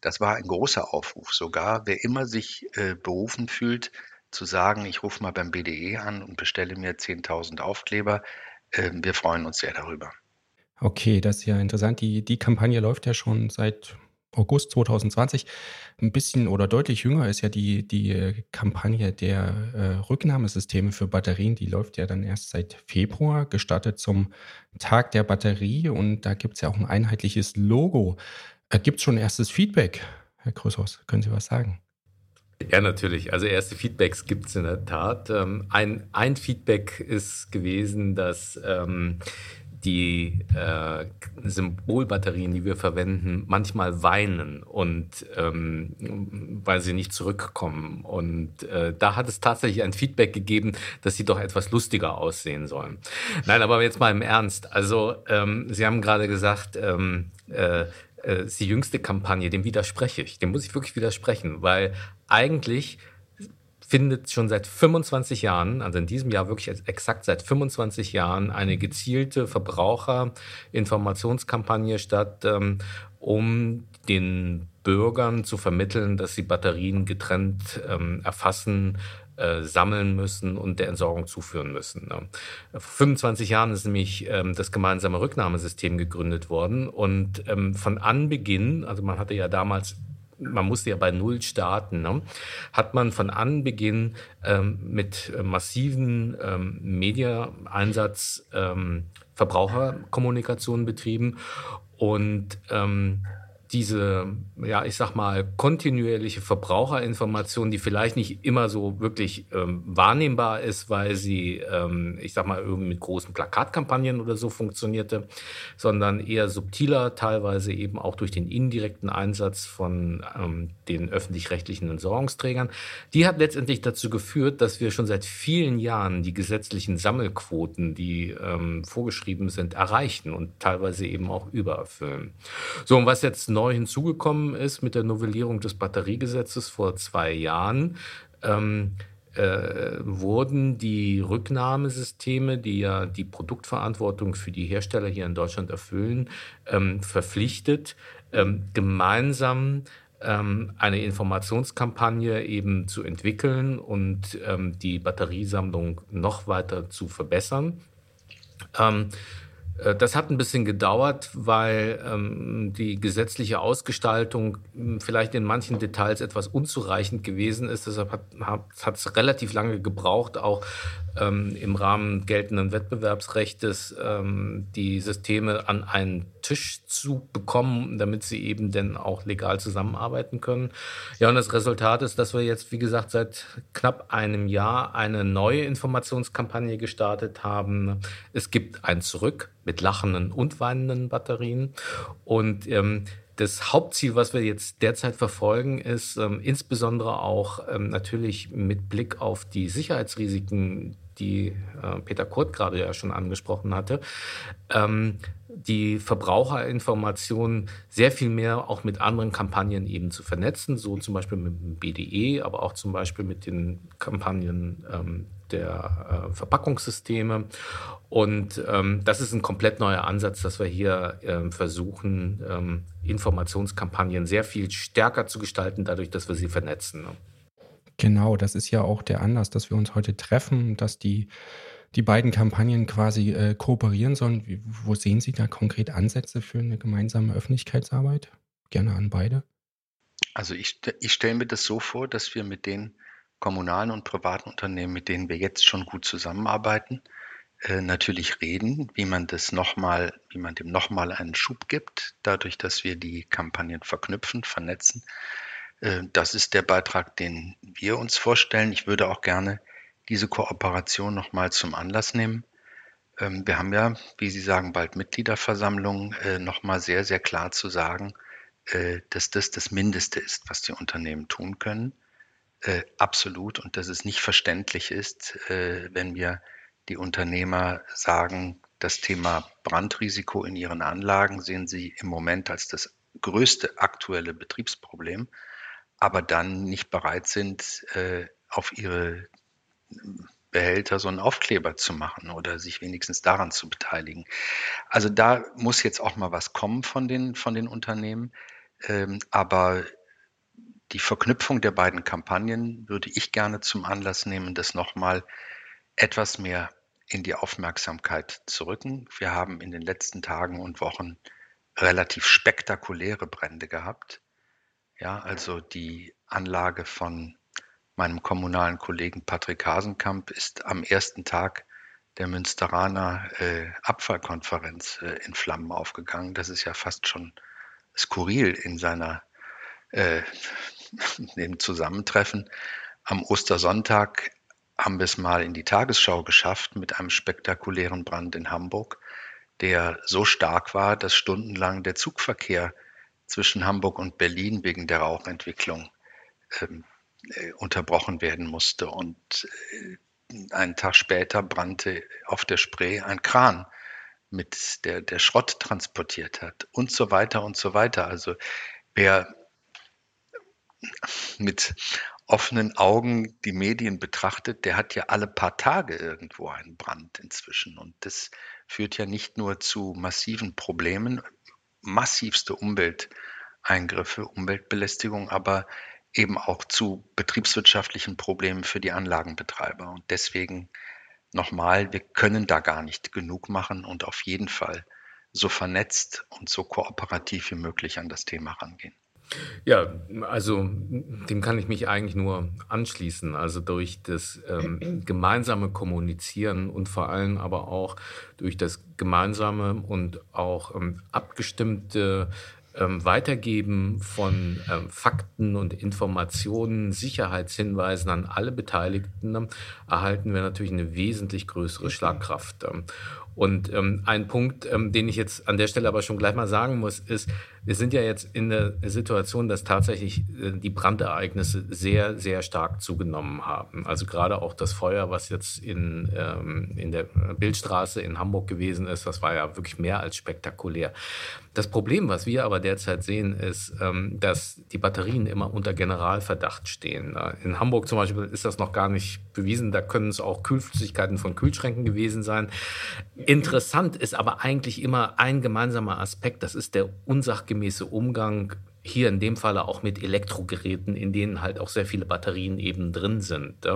Das war ein großer Aufruf. Sogar wer immer sich äh, berufen fühlt, zu sagen, ich rufe mal beim BDE an und bestelle mir 10.000 Aufkleber, äh, wir freuen uns sehr darüber. Okay, das ist ja interessant. Die, die Kampagne läuft ja schon seit August 2020. Ein bisschen oder deutlich jünger ist ja die, die Kampagne der äh, Rücknahmesysteme für Batterien. Die läuft ja dann erst seit Februar, gestartet zum Tag der Batterie. Und da gibt es ja auch ein einheitliches Logo. Äh, gibt es schon erstes Feedback? Herr Kröshaus, können Sie was sagen? Ja, natürlich. Also erste Feedbacks gibt es in der Tat. Ähm, ein, ein Feedback ist gewesen, dass ähm, die äh, Symbolbatterien, die wir verwenden, manchmal weinen und ähm, weil sie nicht zurückkommen. Und äh, da hat es tatsächlich ein Feedback gegeben, dass sie doch etwas lustiger aussehen sollen. Nein, aber jetzt mal im Ernst. Also ähm, Sie haben gerade gesagt, ähm, äh, äh, die jüngste Kampagne, dem widerspreche ich. Dem muss ich wirklich widersprechen, weil eigentlich findet schon seit 25 Jahren, also in diesem Jahr wirklich exakt seit 25 Jahren, eine gezielte Verbraucherinformationskampagne statt, ähm, um den Bürgern zu vermitteln, dass sie Batterien getrennt ähm, erfassen, äh, sammeln müssen und der Entsorgung zuführen müssen. Ne? Vor 25 Jahren ist nämlich ähm, das gemeinsame Rücknahmesystem gegründet worden und von Anbeginn, also man hatte ja damals man musste ja bei Null starten, ne? hat man von Anbeginn ähm, mit äh, massiven ähm, Media-Einsatz ähm, Verbraucherkommunikation betrieben und ähm, diese, ja, ich sag mal, kontinuierliche Verbraucherinformation, die vielleicht nicht immer so wirklich ähm, wahrnehmbar ist, weil sie, ähm, ich sag mal, irgendwie mit großen Plakatkampagnen oder so funktionierte, sondern eher subtiler, teilweise eben auch durch den indirekten Einsatz von ähm, den öffentlich-rechtlichen Entsorgungsträgern. Die hat letztendlich dazu geführt, dass wir schon seit vielen Jahren die gesetzlichen Sammelquoten, die ähm, vorgeschrieben sind, erreichen und teilweise eben auch übererfüllen. So, und was jetzt neu hinzugekommen ist mit der Novellierung des Batteriegesetzes vor zwei Jahren, ähm, äh, wurden die Rücknahmesysteme, die ja die Produktverantwortung für die Hersteller hier in Deutschland erfüllen, ähm, verpflichtet, ähm, gemeinsam ähm, eine Informationskampagne eben zu entwickeln und ähm, die Batteriesammlung noch weiter zu verbessern. Äh, das hat ein bisschen gedauert, weil ähm, die gesetzliche Ausgestaltung hm, vielleicht in manchen Details etwas unzureichend gewesen ist. Deshalb hat es relativ lange gebraucht, auch ähm, im Rahmen geltenden Wettbewerbsrechtes ähm, die Systeme an einen Tisch zu bekommen, damit sie eben dann auch legal zusammenarbeiten können. Ja, und das Resultat ist, dass wir jetzt, wie gesagt, seit knapp einem Jahr eine neue Informationskampagne gestartet haben. Es gibt ein Zurück mit lachenden und weinenden Batterien. Und ähm, das Hauptziel, was wir jetzt derzeit verfolgen, ist ähm, insbesondere auch ähm, natürlich mit Blick auf die Sicherheitsrisiken, die äh, Peter Kurt gerade ja schon angesprochen hatte, ähm, die Verbraucherinformationen sehr viel mehr auch mit anderen Kampagnen eben zu vernetzen, so zum Beispiel mit dem BDE, aber auch zum Beispiel mit den Kampagnen ähm, der äh, Verpackungssysteme. Und ähm, das ist ein komplett neuer Ansatz, dass wir hier versuchen, Informationskampagnen sehr viel stärker zu gestalten, dadurch, dass wir sie vernetzen. Genau, das ist ja auch der Anlass, dass wir uns heute treffen, dass die, die beiden Kampagnen quasi äh, kooperieren sollen. Wie, wo sehen Sie da konkret Ansätze für eine gemeinsame Öffentlichkeitsarbeit? Gerne an beide. Also ich, ich stelle mir das so vor, dass wir mit den kommunalen und privaten Unternehmen, mit denen wir jetzt schon gut zusammenarbeiten, äh, natürlich reden, wie man das nochmal, wie man dem nochmal einen Schub gibt, dadurch, dass wir die Kampagnen verknüpfen, vernetzen. Äh, das ist der Beitrag, den wir uns vorstellen. Ich würde auch gerne diese Kooperation nochmal zum Anlass nehmen. Ähm, wir haben ja, wie Sie sagen, bald Mitgliederversammlungen, äh, nochmal sehr, sehr klar zu sagen, äh, dass das das Mindeste ist, was die Unternehmen tun können. Absolut. Und dass es nicht verständlich ist, wenn wir die Unternehmer sagen, das Thema Brandrisiko in ihren Anlagen sehen sie im Moment als das größte aktuelle Betriebsproblem, aber dann nicht bereit sind, äh, auf ihre Behälter so einen Aufkleber zu machen oder sich wenigstens daran zu beteiligen. Also da muss jetzt auch mal was kommen von den, von den Unternehmen. Ähm, aber die Verknüpfung der beiden Kampagnen würde ich gerne zum Anlass nehmen, das nochmal etwas mehr in die Aufmerksamkeit zu rücken. Wir haben in den letzten Tagen und Wochen relativ spektakuläre Brände gehabt. Ja, also die Anlage von meinem kommunalen Kollegen Patrick Hasenkamp ist am ersten Tag der Münsteraner äh, Abfallkonferenz äh, in Flammen aufgegangen. Das ist ja fast schon skurril in seiner äh, *laughs* dem Zusammentreffen. Am Ostersonntag haben wir es mal in die Tagesschau geschafft mit einem spektakulären Brand in Hamburg, der so stark war, dass stundenlang der Zugverkehr zwischen Hamburg und Berlin wegen der Rauchentwicklung ähm, äh, unterbrochen werden musste. Und äh, einen Tag später brannte auf der Spree ein Kran mit der, der Schrott transportiert hat und so weiter und so weiter. Also wer mit offenen Augen die Medien betrachtet, der hat ja alle paar Tage irgendwo einen Brand inzwischen. Und das führt ja nicht nur zu massiven Problemen, massivste Umwelteingriffe, Umweltbelästigung, aber eben auch zu betriebswirtschaftlichen Problemen für die Anlagenbetreiber. Und deswegen nochmal, wir können da gar nicht genug machen und auf jeden Fall so vernetzt und so kooperativ wie möglich an das Thema rangehen. Ja, also dem kann ich mich eigentlich nur anschließen. Also durch das ähm, *clears throat* gemeinsame Kommunizieren und vor allem aber auch durch das gemeinsame und auch ähm, abgestimmte ähm, Weitergeben von ähm, Fakten und Informationen, Sicherheitshinweisen an alle Beteiligten ähm, erhalten wir natürlich eine wesentlich größere Schlagkraft. Und ähm, ein Punkt, ähm, den ich jetzt an der Stelle aber schon gleich mal sagen muss, ist, wir sind ja jetzt in der Situation, dass tatsächlich äh, die Brandereignisse sehr, sehr stark zugenommen haben. Also gerade auch das Feuer, was jetzt in, ähm, in der Bildstraße in Hamburg gewesen ist, das war ja wirklich mehr als spektakulär. Das Problem, was wir aber derzeit sehen, ist, ähm, dass die Batterien immer unter Generalverdacht stehen. In Hamburg zum Beispiel ist das noch gar nicht bewiesen. Da können es auch Kühlflüssigkeiten von Kühlschränken gewesen sein. Interessant ist aber eigentlich immer ein gemeinsamer Aspekt. Das ist der unsachgemäße Umgang hier in dem Falle auch mit Elektrogeräten, in denen halt auch sehr viele Batterien eben drin sind.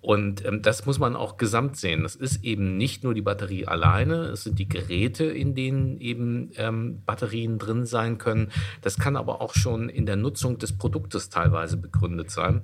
Und ähm, das muss man auch gesamt sehen. Das ist eben nicht nur die Batterie alleine, es sind die Geräte, in denen eben ähm, Batterien drin sein können. Das kann aber auch schon in der Nutzung des Produktes teilweise begründet sein.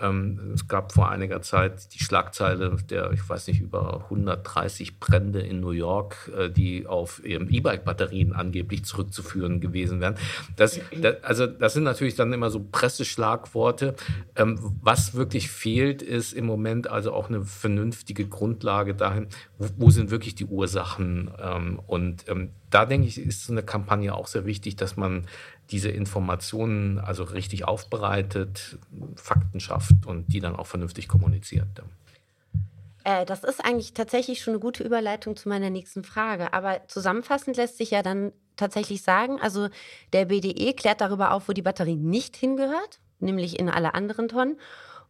Ähm, es gab vor einiger Zeit die Schlagzeile der, ich weiß nicht, über 130 Brände in New York, äh, die auf E-Bike-Batterien angeblich zurückzuführen gewesen wären. Das, das, also das sind natürlich dann immer so Presseschlagworte. Ähm, was wirklich fehlt, ist im Moment Moment also auch eine vernünftige Grundlage dahin, wo, wo sind wirklich die Ursachen. Ähm, und ähm, da denke ich, ist so eine Kampagne auch sehr wichtig, dass man diese Informationen also richtig aufbereitet, Fakten schafft und die dann auch vernünftig kommuniziert. Äh, das ist eigentlich tatsächlich schon eine gute Überleitung zu meiner nächsten Frage. Aber zusammenfassend lässt sich ja dann tatsächlich sagen, also der BDE klärt darüber auf, wo die Batterie nicht hingehört, nämlich in alle anderen Tonnen.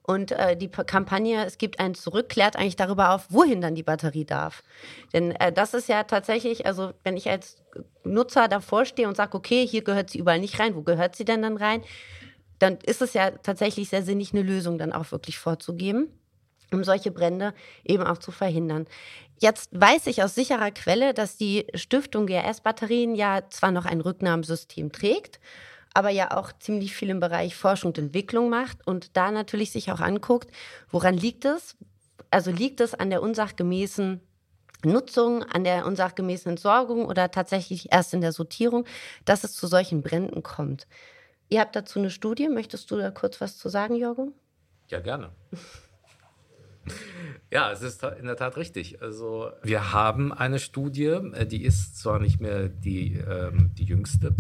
Und äh, die Kampagne Es gibt ein Zurück klärt eigentlich darüber auf, wohin dann die Batterie darf. Denn äh, das ist ja tatsächlich, also wenn ich als Nutzer davor stehe und sage, okay, hier gehört sie überall nicht rein, wo gehört sie denn dann rein? Dann ist es ja tatsächlich sehr sinnig, eine Lösung dann auch wirklich vorzugeben, um solche Brände eben auch zu verhindern. Jetzt weiß ich aus sicherer Quelle, dass die Stiftung GRS-Batterien ja zwar noch ein Rücknahmesystem trägt, aber ja auch ziemlich viel im Bereich Forschung und Entwicklung macht und da natürlich sich auch anguckt, woran liegt es? Also liegt es an der unsachgemäßen Nutzung, an der unsachgemäßen Entsorgung oder tatsächlich erst in der Sortierung, dass es zu solchen Bränden kommt. Ihr habt dazu eine Studie. Möchtest du da kurz was zu sagen, Jorgo? Ja, gerne. *laughs* Ja, es ist in der Tat richtig. Also wir haben eine Studie, äh, die ist zwar nicht mehr die, ähm, die jüngste,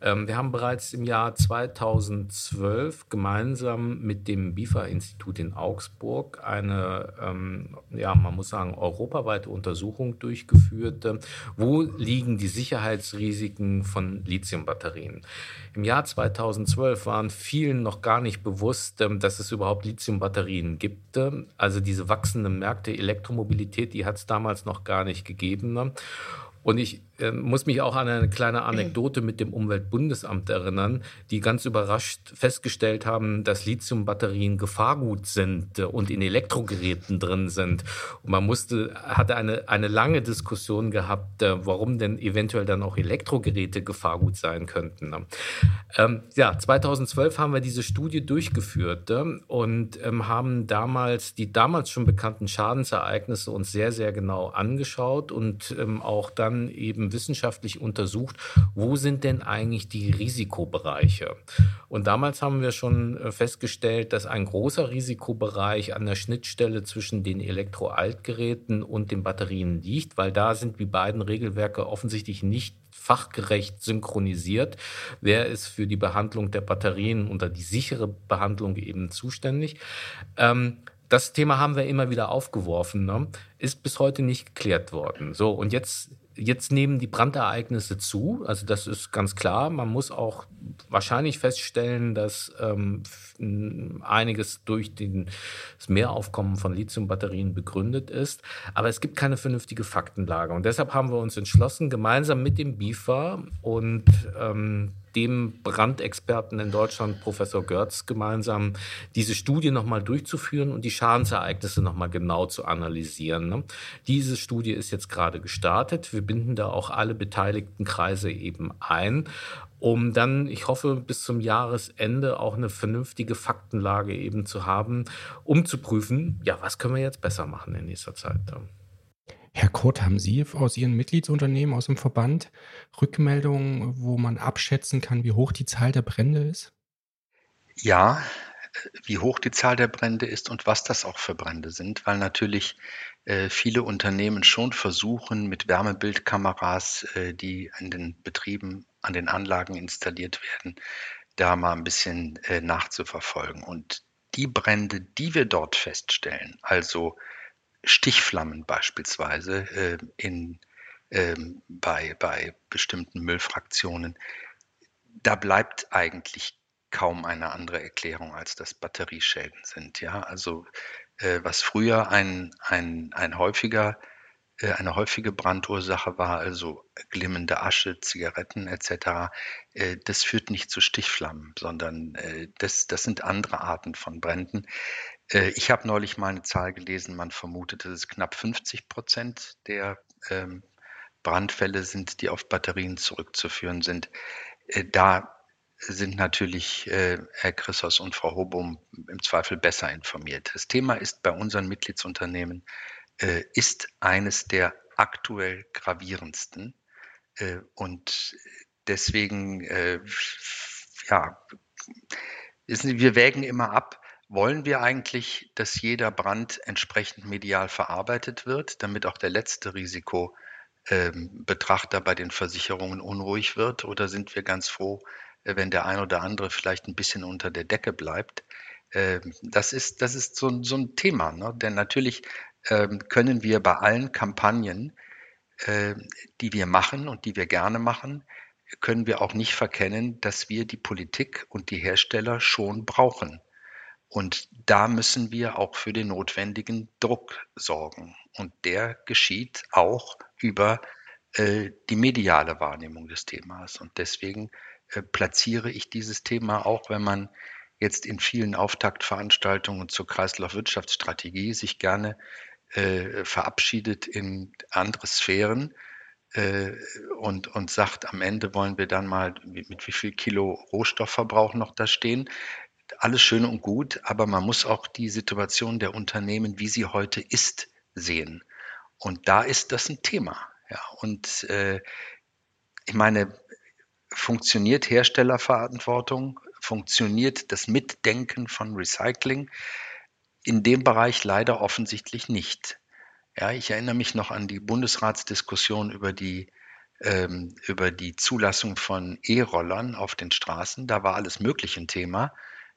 wir haben bereits im Jahr 2012 gemeinsam mit dem BIFA-Institut in Augsburg eine, ähm, ja, man muss sagen, europaweite Untersuchung durchgeführt. Wo liegen die Sicherheitsrisiken von Lithiumbatterien? Im Jahr 2012 waren vielen noch gar nicht bewusst, ähm, dass es überhaupt Lithiumbatterien gibt. Also diese wachsenden Märkte Elektromobilität, die hat es damals noch gar nicht gegeben. Und ich muss mich auch an eine kleine Anekdote mit dem Umweltbundesamt erinnern, die ganz überrascht festgestellt haben, dass Lithiumbatterien Gefahrgut sind äh, und in Elektrogeräten drin sind. Und man musste, hatte eine, eine lange Diskussion gehabt, äh, warum denn eventuell dann auch Elektrogeräte Gefahrgut sein könnten. Ne? Ähm, ja, 2012 haben wir diese Studie durchgeführt äh, und ähm, haben damals die damals schon bekannten Schadensereignisse uns sehr, sehr genau angeschaut und ähm, auch dann dann wissenschaftlich untersucht, wo sind denn eigentlich die Risikobereiche? Und damals haben wir schon äh, festgestellt, dass ein großer Risikobereich an der Schnittstelle zwischen den Elektroaltgeräten und den Batterien liegt, weil da sind die beiden Regelwerke offensichtlich nicht fachgerecht synchronisiert. Wer ist für die Behandlung der Batterien unter die sichere Behandlung eben zuständig? Ähm, das Thema haben wir immer wieder aufgeworfen, ne? ist bis heute nicht geklärt worden. So, und jetzt Jetzt nehmen die Brandereignisse zu, also das ist ganz klar. Man muss auch wahrscheinlich feststellen, dass ähm, einiges durch den, das Mehraufkommen von Lithiumbatterien begründet ist. Aber es gibt keine vernünftige Faktenlage. Und deshalb haben wir uns entschlossen, gemeinsam mit dem BIFA und ähm, dem Brandexperten in Deutschland, Professor Görz, gemeinsam diese Studie nochmal durchzuführen und die Schadensereignisse nochmal genau zu analysieren. Ne? Diese Studie ist jetzt gerade gestartet. Wir binden da auch alle beteiligten Kreise eben ein um dann, ich hoffe, bis zum Jahresende auch eine vernünftige Faktenlage eben zu haben, um zu prüfen, ja, was können wir jetzt besser machen in nächster Zeit. Herr Kurt, haben Sie aus Ihren Mitgliedsunternehmen, aus dem Verband Rückmeldungen, wo man abschätzen kann, wie hoch die Zahl der Brände ist? Ja, wie hoch die Zahl der Brände ist und was das auch für Brände sind, weil natürlich äh, viele Unternehmen schon versuchen, mit Wärmebildkameras, äh, die in den Betrieben, an den Anlagen installiert werden, da mal ein bisschen äh, nachzuverfolgen. Und die Brände, die wir dort feststellen, also Stichflammen beispielsweise äh, in, ähm, bei, bei bestimmten Müllfraktionen, da bleibt eigentlich kaum eine andere Erklärung, als dass Batterieschäden sind. Ja, also äh, was früher ein, ein, ein häufiger, äh, eine häufige Brandursache war, also glimmende Asche, Zigaretten etc., äh, das führt nicht zu Stichflammen, sondern äh, das, das sind andere Arten von Bränden. Äh, ich habe neulich mal eine Zahl gelesen, man vermutet, dass es knapp 50 Prozent der ähm, Brandfälle sind, die auf Batterien zurückzuführen sind. Äh, da sind natürlich äh, Herr Christos und Frau Hobum im Zweifel besser informiert. Das Thema ist bei unseren Mitgliedsunternehmen äh, ist eines der aktuell gravierendsten äh, und deswegen äh, ja wir wägen immer ab, wollen wir eigentlich, dass jeder Brand entsprechend medial verarbeitet wird, damit auch der letzte Risikobetrachter ähm, bei den Versicherungen unruhig wird? Oder sind wir ganz froh, äh, wenn der ein oder andere vielleicht ein bisschen unter der Decke bleibt? Ähm, das ist, das ist so, so ein Thema, ne? denn natürlich können wir bei allen Kampagnen, äh, die wir machen und die wir gerne machen, können wir auch nicht verkennen, dass wir die Politik und die Hersteller schon brauchen. Und da müssen wir auch für den notwendigen Druck sorgen. Und der geschieht auch über äh, die mediale Wahrnehmung des Themas. Und deswegen äh, platziere ich dieses Thema auch, wenn man jetzt in vielen Auftaktveranstaltungen zur Kreislaufwirtschaftsstrategie sich gerne äh, verabschiedet in andere Sphären, äh, und, und sagt, am Ende wollen wir dann mal mit, mit wie viel Kilo Rohstoffverbrauch noch da stehen. Alles schön und gut, aber man muss auch die Situation der Unternehmen, wie sie heute ist, sehen. Und da ist das ein Thema. Ja, und äh, ich meine, funktioniert Herstellerverantwortung? Funktioniert das Mitdenken von Recycling? In dem Bereich leider offensichtlich nicht. Ja, ich erinnere mich noch an die Bundesratsdiskussion über die, ähm, über die Zulassung von E-Rollern auf den Straßen. Da war alles Mögliche ein Thema.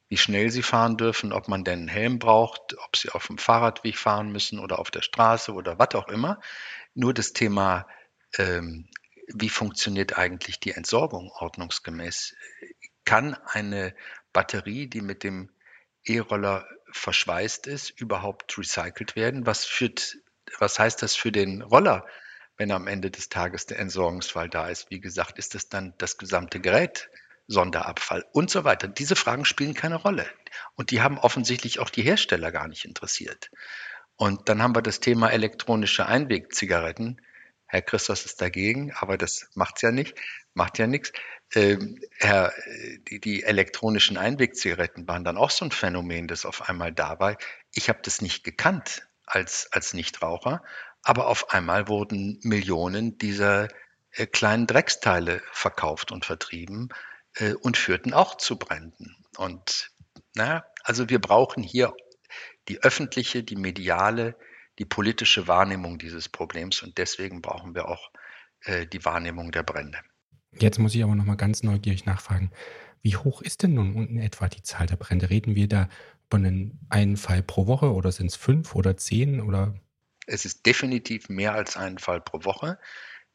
Wie schnell sie fahren dürfen, ob man denn einen Helm braucht, ob sie auf dem Fahrradweg fahren müssen oder auf der Straße oder was auch immer. Nur das Thema, ähm, wie funktioniert eigentlich die Entsorgung ordnungsgemäß? Kann eine Batterie, die mit dem E-Roller verschweißt ist, überhaupt recycelt werden? Was führt was heißt das für den Roller, wenn am Ende des Tages der Entsorgungsfall da ist? Wie gesagt, ist das dann das gesamte Gerät Sonderabfall und so weiter? Diese Fragen spielen keine Rolle. Und die haben offensichtlich auch die Hersteller gar nicht interessiert. Und dann haben wir das Thema elektronische Einwegzigaretten. Herr Christos ist dagegen, aber das macht's ja nicht, macht ja nichts. Ähm, Herr, die, die elektronischen Einwegzigaretten waren dann auch so ein Phänomen, das auf einmal da war. Ich habe das nicht gekannt als, als Nichtraucher. Aber auf einmal wurden Millionen dieser äh, kleinen Drecksteile verkauft und vertrieben äh, und führten auch zu Bränden. Und naja, also wir brauchen hier die öffentliche, die mediale, die politische Wahrnehmung dieses Problems und deswegen brauchen wir auch äh, die Wahrnehmung der Brände. Jetzt muss ich aber noch mal ganz neugierig nachfragen. Wie hoch ist denn nun in etwa die Zahl der Brände? Reden wir da von einem Fall pro Woche oder sind es fünf oder zehn oder? Es ist definitiv mehr als ein Fall pro Woche.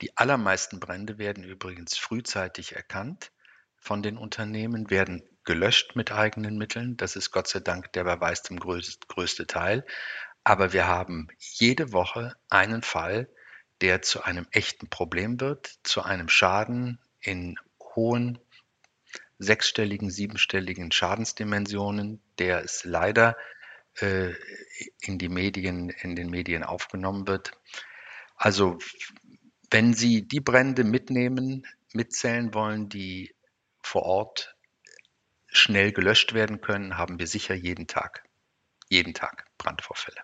Die allermeisten Brände werden übrigens frühzeitig erkannt von den Unternehmen, werden gelöscht mit eigenen Mitteln. Das ist Gott sei Dank der bei weitem größte, größte Teil. Aber wir haben jede Woche einen Fall, der zu einem echten Problem wird, zu einem Schaden in hohen sechsstelligen, siebenstelligen Schadensdimensionen, der es leider äh, in die Medien, in den Medien aufgenommen wird. Also wenn Sie die Brände mitnehmen, mitzählen wollen, die vor Ort schnell gelöscht werden können, haben wir sicher jeden Tag, jeden Tag Brandvorfälle.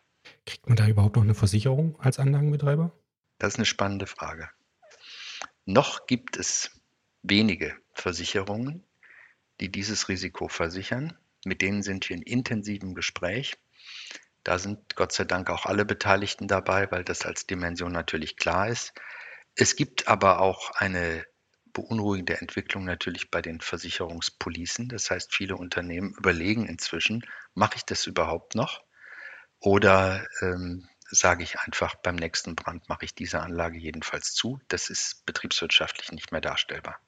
Kriegt man da überhaupt noch eine Versicherung als Anlagenbetreiber? Das ist eine spannende Frage. Noch gibt es wenige Versicherungen, die dieses Risiko versichern. Mit denen sind wir in intensivem Gespräch. Da sind Gott sei Dank auch alle Beteiligten dabei, weil das als Dimension natürlich klar ist. Es gibt aber auch eine beunruhigende Entwicklung natürlich bei den Versicherungspolicen. Das heißt, viele Unternehmen überlegen inzwischen, mache ich das überhaupt noch? Oder ähm, sage ich einfach, beim nächsten Brand mache ich diese Anlage jedenfalls zu. Das ist betriebswirtschaftlich nicht mehr darstellbar.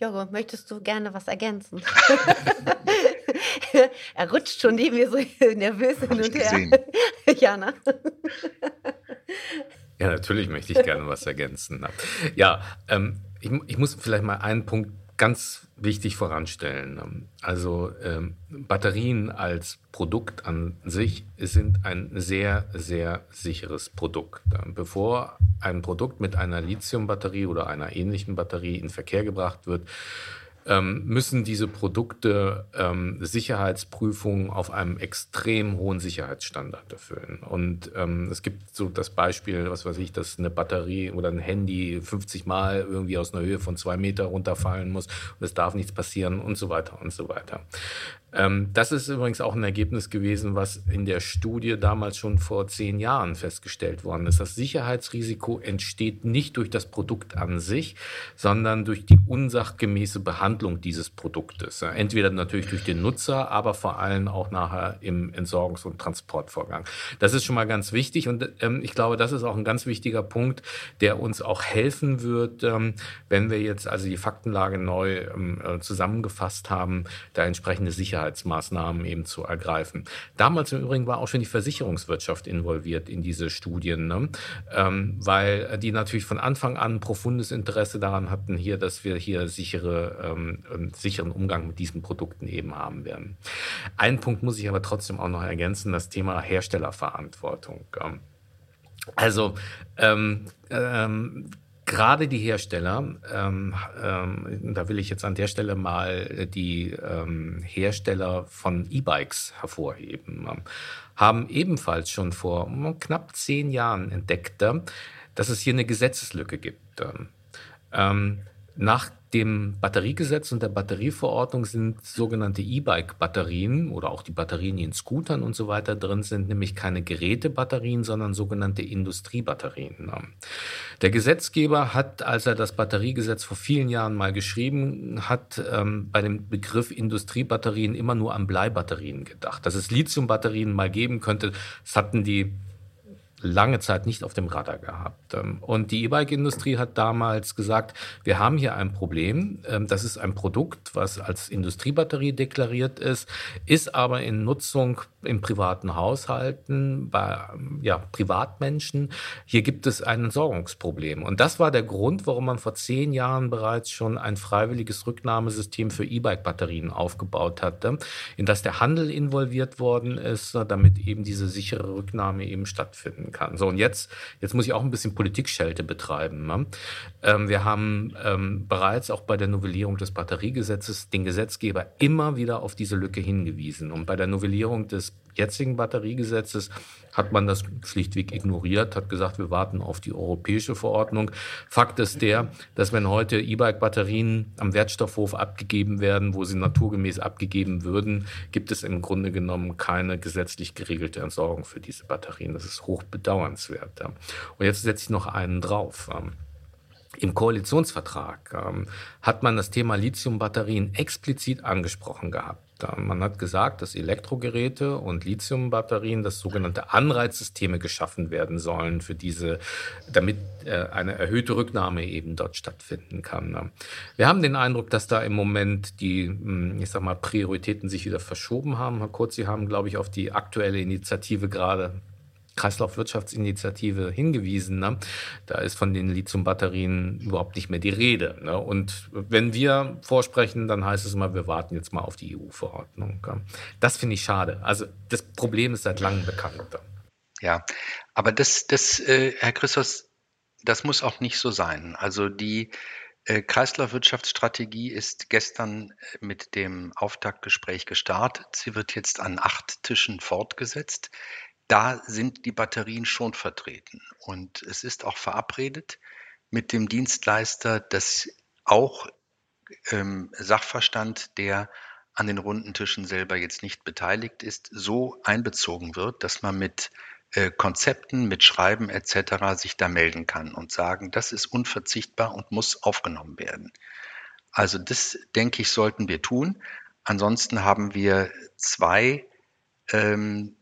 Joro, möchtest du gerne was ergänzen? *laughs* er rutscht schon neben mir so nervös hin und her. *laughs* Jana. Ja, natürlich möchte ich gerne was ergänzen. Ja, ähm, ich, ich muss vielleicht mal einen Punkt ganz wichtig voranstellen. Also ähm, Batterien als Produkt an sich sind ein sehr, sehr sicheres Produkt. Bevor ein Produkt mit einer Lithiumbatterie oder einer ähnlichen Batterie in Verkehr gebracht wird, ähm, müssen diese Produkte ähm, Sicherheitsprüfungen auf einem extrem hohen Sicherheitsstandard erfüllen. Und ähm, es gibt so das Beispiel, was weiß ich, dass eine Batterie oder ein Handy 50 Mal irgendwie aus einer Höhe von zwei Meter runterfallen muss und es darf nichts passieren und so weiter und so weiter. Ähm, das ist übrigens auch ein Ergebnis gewesen, was in der Studie damals schon vor zehn Jahren festgestellt worden ist. Das Sicherheitsrisiko entsteht nicht durch das Produkt an sich, sondern durch die unsachgemäße Behandlung dieses Produktes. Entweder natürlich durch den Nutzer, aber vor allem auch nachher im Entsorgungs- und Transportvorgang. Das ist schon mal ganz wichtig und ähm, ich glaube, das ist auch ein ganz wichtiger Punkt, der uns auch helfen wird, ähm, wenn wir jetzt also die Faktenlage neu äh, zusammengefasst haben, da entsprechende Sicherheit Sicherheitsmaßnahmen eben zu ergreifen. Damals im Übrigen war auch schon die Versicherungswirtschaft involviert in diese Studien, ne? ähm, weil die natürlich von Anfang an profundes Interesse daran hatten, hier, dass wir hier sichere, ähm, sicheren Umgang mit diesen Produkten eben haben werden. Einen Punkt muss ich aber trotzdem auch noch ergänzen, das Thema Herstellerverantwortung. Ähm, also ähm, ähm, gerade die Hersteller, ähm, ähm, da will ich jetzt an der Stelle mal die ähm, Hersteller von E-Bikes hervorheben, ähm, haben ebenfalls schon vor knapp zehn Jahren entdeckt, dass es hier eine Gesetzeslücke gibt. Ähm, nach dem Batteriegesetz und der Batterieverordnung sind sogenannte E-Bike-Batterien oder auch die Batterien, die in Scootern und so weiter drin sind, nämlich keine Gerätebatterien, sondern sogenannte Industriebatterien. Der Gesetzgeber hat, als er das Batteriegesetz vor vielen Jahren mal geschrieben hat, ähm, bei dem Begriff Industriebatterien immer nur an Bleibatterien gedacht. Dass es Lithiumbatterien mal geben könnte, das hatten die lange Zeit nicht auf dem Radar gehabt. Ähm, und die E-Bike-Industrie hat damals gesagt, wir haben hier ein Problem. Ähm, das ist ein Produkt, was als Industriebatterie deklariert ist, ist aber in Nutzung in privaten Haushalten, bei ja, Privatmenschen. Hier gibt es ein Entsorgungsproblem. Und das war der Grund, warum man vor zehn Jahren bereits schon ein freiwilliges Rücknahmesystem für E-Bike-Batterien aufgebaut hatte, in das der Handel involviert worden ist, damit eben diese sichere Rücknahme eben stattfindet werden kann. So, und jetzt, jetzt muss ich auch ein bisschen Politikschelte betreiben. Ne? Ähm, wir haben ähm, bereits auch bei der Novellierung des Batteriegesetzes den Gesetzgeber immer wieder auf diese Lücke hingewiesen. Und bei der Novellierung des jetzigen Batteriegesetzes hat man das schlichtweg ignoriert, hat gesagt, wir warten auf die europäische Verordnung. Fakt ist der, dass wenn heute E-Bike-Batterien am Wertstoffhof abgegeben werden, wo sie naturgemäß abgegeben würden, gibt es im Grunde genommen keine gesetzlich geregelte Entsorgung für diese Batterien. Das ist hoch bedauernswert. Und jetzt setze ich noch einen drauf. Im Koalitionsvertrag ähm, hat man das Thema Lithiumbatterien explizit angesprochen gehabt. Man hat gesagt, dass Elektrogeräte und Lithiumbatterien, das sogenannte Anreizsysteme geschaffen werden sollen für diese, damit äh, eine erhöhte Rücknahme eben dort stattfinden kann. Ne? Wir haben den Eindruck, dass da im Moment die, hm, ich sag mal, Prioritäten sich wieder verschoben haben. Herr Kurz, Sie haben, glaube ich, auf die aktuelle Initiative gerade Kreislaufwirtschaftsinitiative hingewiesen. Ne? Da ist von den Lithiumbatterien überhaupt nicht mehr die Rede. Ne? Und wenn wir vorsprechen, dann heißt es immer, wir warten jetzt mal auf die EU-Verordnung. Das finde ich schade. Also das Problem ist seit langem bekannt. Ja, aber das, das äh, Herr Christos, das muss auch nicht so sein. Also die äh, Kreislaufwirtschaftsstrategie ist gestern äh, mit dem Auftaktgespräch gestartet. Sie wird jetzt an acht Tischen fortgesetzt da sind die Batterien schon vertreten. Und es ist auch verabredet mit dem Dienstleister, dass auch ähm, Sachverstand, der an den runden Tischen selber jetzt nicht beteiligt ist, so einbezogen wird, dass man mit äh, Konzepten, mit Schreiben etc. sich da melden kann und sagen, das ist unverzichtbar und muss aufgenommen werden. Also das, denke ich, sollten wir tun. Ansonsten haben wir zwei ähm,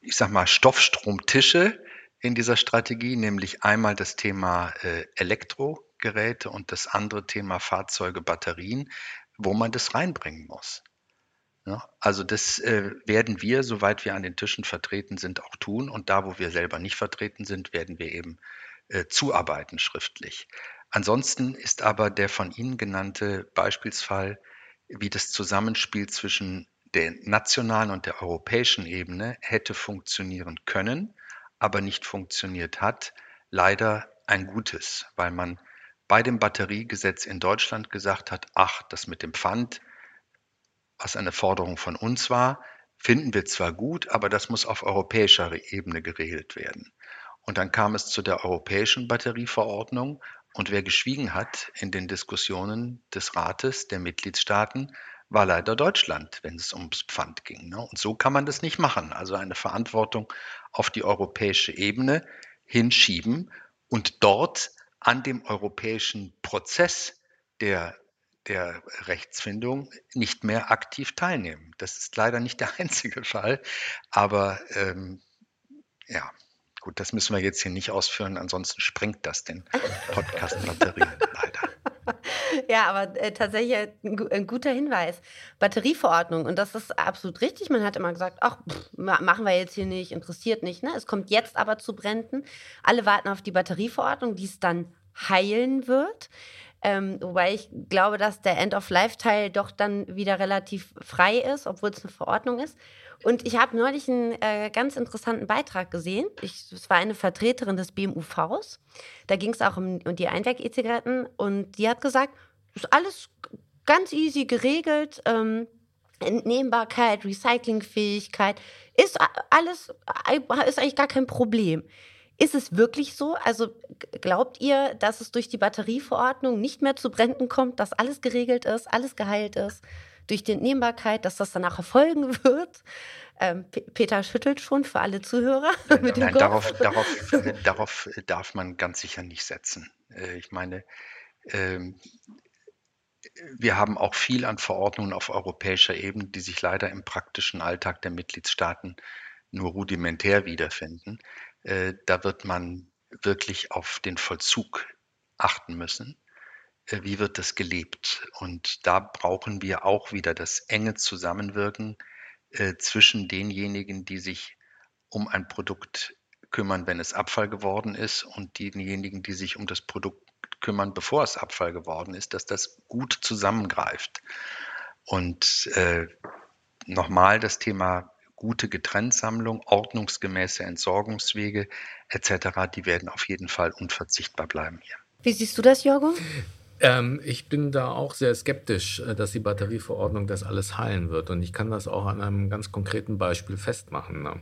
ich sag mal, Stoffstromtische in dieser Strategie, nämlich einmal das Thema äh, Elektrogeräte und das andere Thema Fahrzeuge, Batterien, wo man das reinbringen muss. Also das äh, werden wir, soweit wir an den Tischen vertreten sind, auch tun. Und da, wo wir selber nicht vertreten sind, werden wir eben äh, zuarbeiten schriftlich. Ansonsten ist aber der von Ihnen genannte Beispielsfall, wie das Zusammenspiel zwischen der nationalen und der europäischen Ebene hätte funktionieren können, aber nicht funktioniert hat, leider ein gutes, weil man bei dem Batteriegesetz in Deutschland gesagt hat, ach, das mit dem Pfand, was eine Forderung von uns war, finden wir zwar gut, aber das muss auf europäischer Ebene geregelt werden. Und dann kam es zu der europäischen Batterieverordnung und wer geschwiegen hat in den Diskussionen des Rates der Mitgliedstaaten, war leider Deutschland, wenn es ums Pfand ging. Ne? Und so kann man das nicht machen. Also eine Verantwortung auf die europäische Ebene hinschieben und dort an dem europäischen Prozess der, der Rechtsfindung nicht mehr aktiv teilnehmen. Das ist leider nicht der *laughs* einzige Fall, aber ähm, ja, gut, das müssen wir jetzt hier nicht ausführen, ansonsten sprengt das den Podcast-Batterien leider. Ja, aber äh, tatsächlich ein, ein, guter Hinweis. Batterieverordnung, und das ist absolut richtig. Man hat immer gesagt, ach, pff, machen wir jetzt hier nicht, interessiert nicht. Ne? Es kommt jetzt aber zu Bränden. Alle warten auf die Batterieverordnung, die es dann heilen wird. Ähm, wobei ich glaube, dass der End-of-Life-Teil doch dann wieder relativ frei ist, obwohl es eine Verordnung ist. Und ich habe neulich einen äh, ganz interessanten Beitrag gesehen. Es war eine Vertreterin des BMUVs. Da ging es auch um, um die Einweg-E-Zigaretten. Und die hat gesagt, ist alles ganz easy geregelt. Ähm, Entnehmbarkeit, Recyclingfähigkeit, ist alles, ist eigentlich gar kein Problem. Ist es wirklich so? Also glaubt ihr, dass es durch die Batterieverordnung nicht mehr zu Bränden kommt, dass alles geregelt ist, alles geheilt ist? Durch die Entnehmbarkeit, dass das danach erfolgen wird? Ähm, Peter schüttelt schon für alle Zuhörer. *laughs* Nein, nein darauf, darauf, *laughs* darauf darf man ganz sicher nicht setzen. Äh, ich meine, ähm, wir haben auch viel an Verordnungen auf europäischer Ebene, die sich leider im praktischen Alltag der Mitgliedstaaten nur rudimentär wiederfinden. Äh, da wird man wirklich auf den Vollzug achten müssen. Äh, wie wird das gelebt? Und da brauchen wir auch wieder das enge Zusammenwirken äh, zwischen denjenigen, die sich um ein Produkt kümmern, wenn es Abfall geworden ist, und denjenigen, die sich um das Produkt kümmern, bevor es Abfall geworden ist, dass das gut zusammengreift. Und äh, nochmal das Thema gute Getrenntsammlung, ordnungsgemäße Entsorgungswege etc., die werden auf jeden Fall unverzichtbar bleiben hier. Wie siehst du das, Jorgo? Ähm, ich bin da auch sehr skeptisch, äh, dass die Batterieverordnung das alles heilen wird. Und ich kann das auch an einem ganz konkreten Beispiel festmachen. Ne?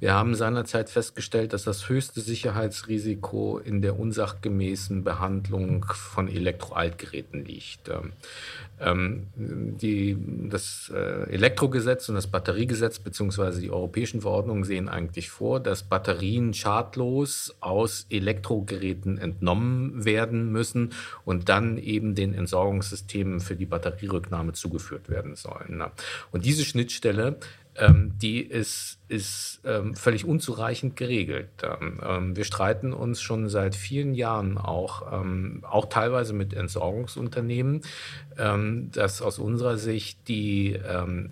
Wir haben seinerzeit festgestellt, dass das höchste Sicherheitsrisiko in der unsachgemäßen Behandlung von Elektroaltgeräten liegt. Ähm, die, das äh, Elektrogesetz und das Batteriegesetz beziehungsweise die europäischen Verordnungen sehen eigentlich vor, dass Batterien schadlos aus Elektrogeräten entnommen werden müssen und dann eben den Entsorgungssystemen für die Batterierücknahme zugeführt werden sollen. Ne? Und diese Schnittstelle ähm, die ist, ist ähm, völlig unzureichend geregelt. Ähm, ähm wir streiten uns schon seit vielen Jahren auch, ähm, auch teilweise mit Entsorgungsunternehmen, ähm, dass aus unserer Sicht die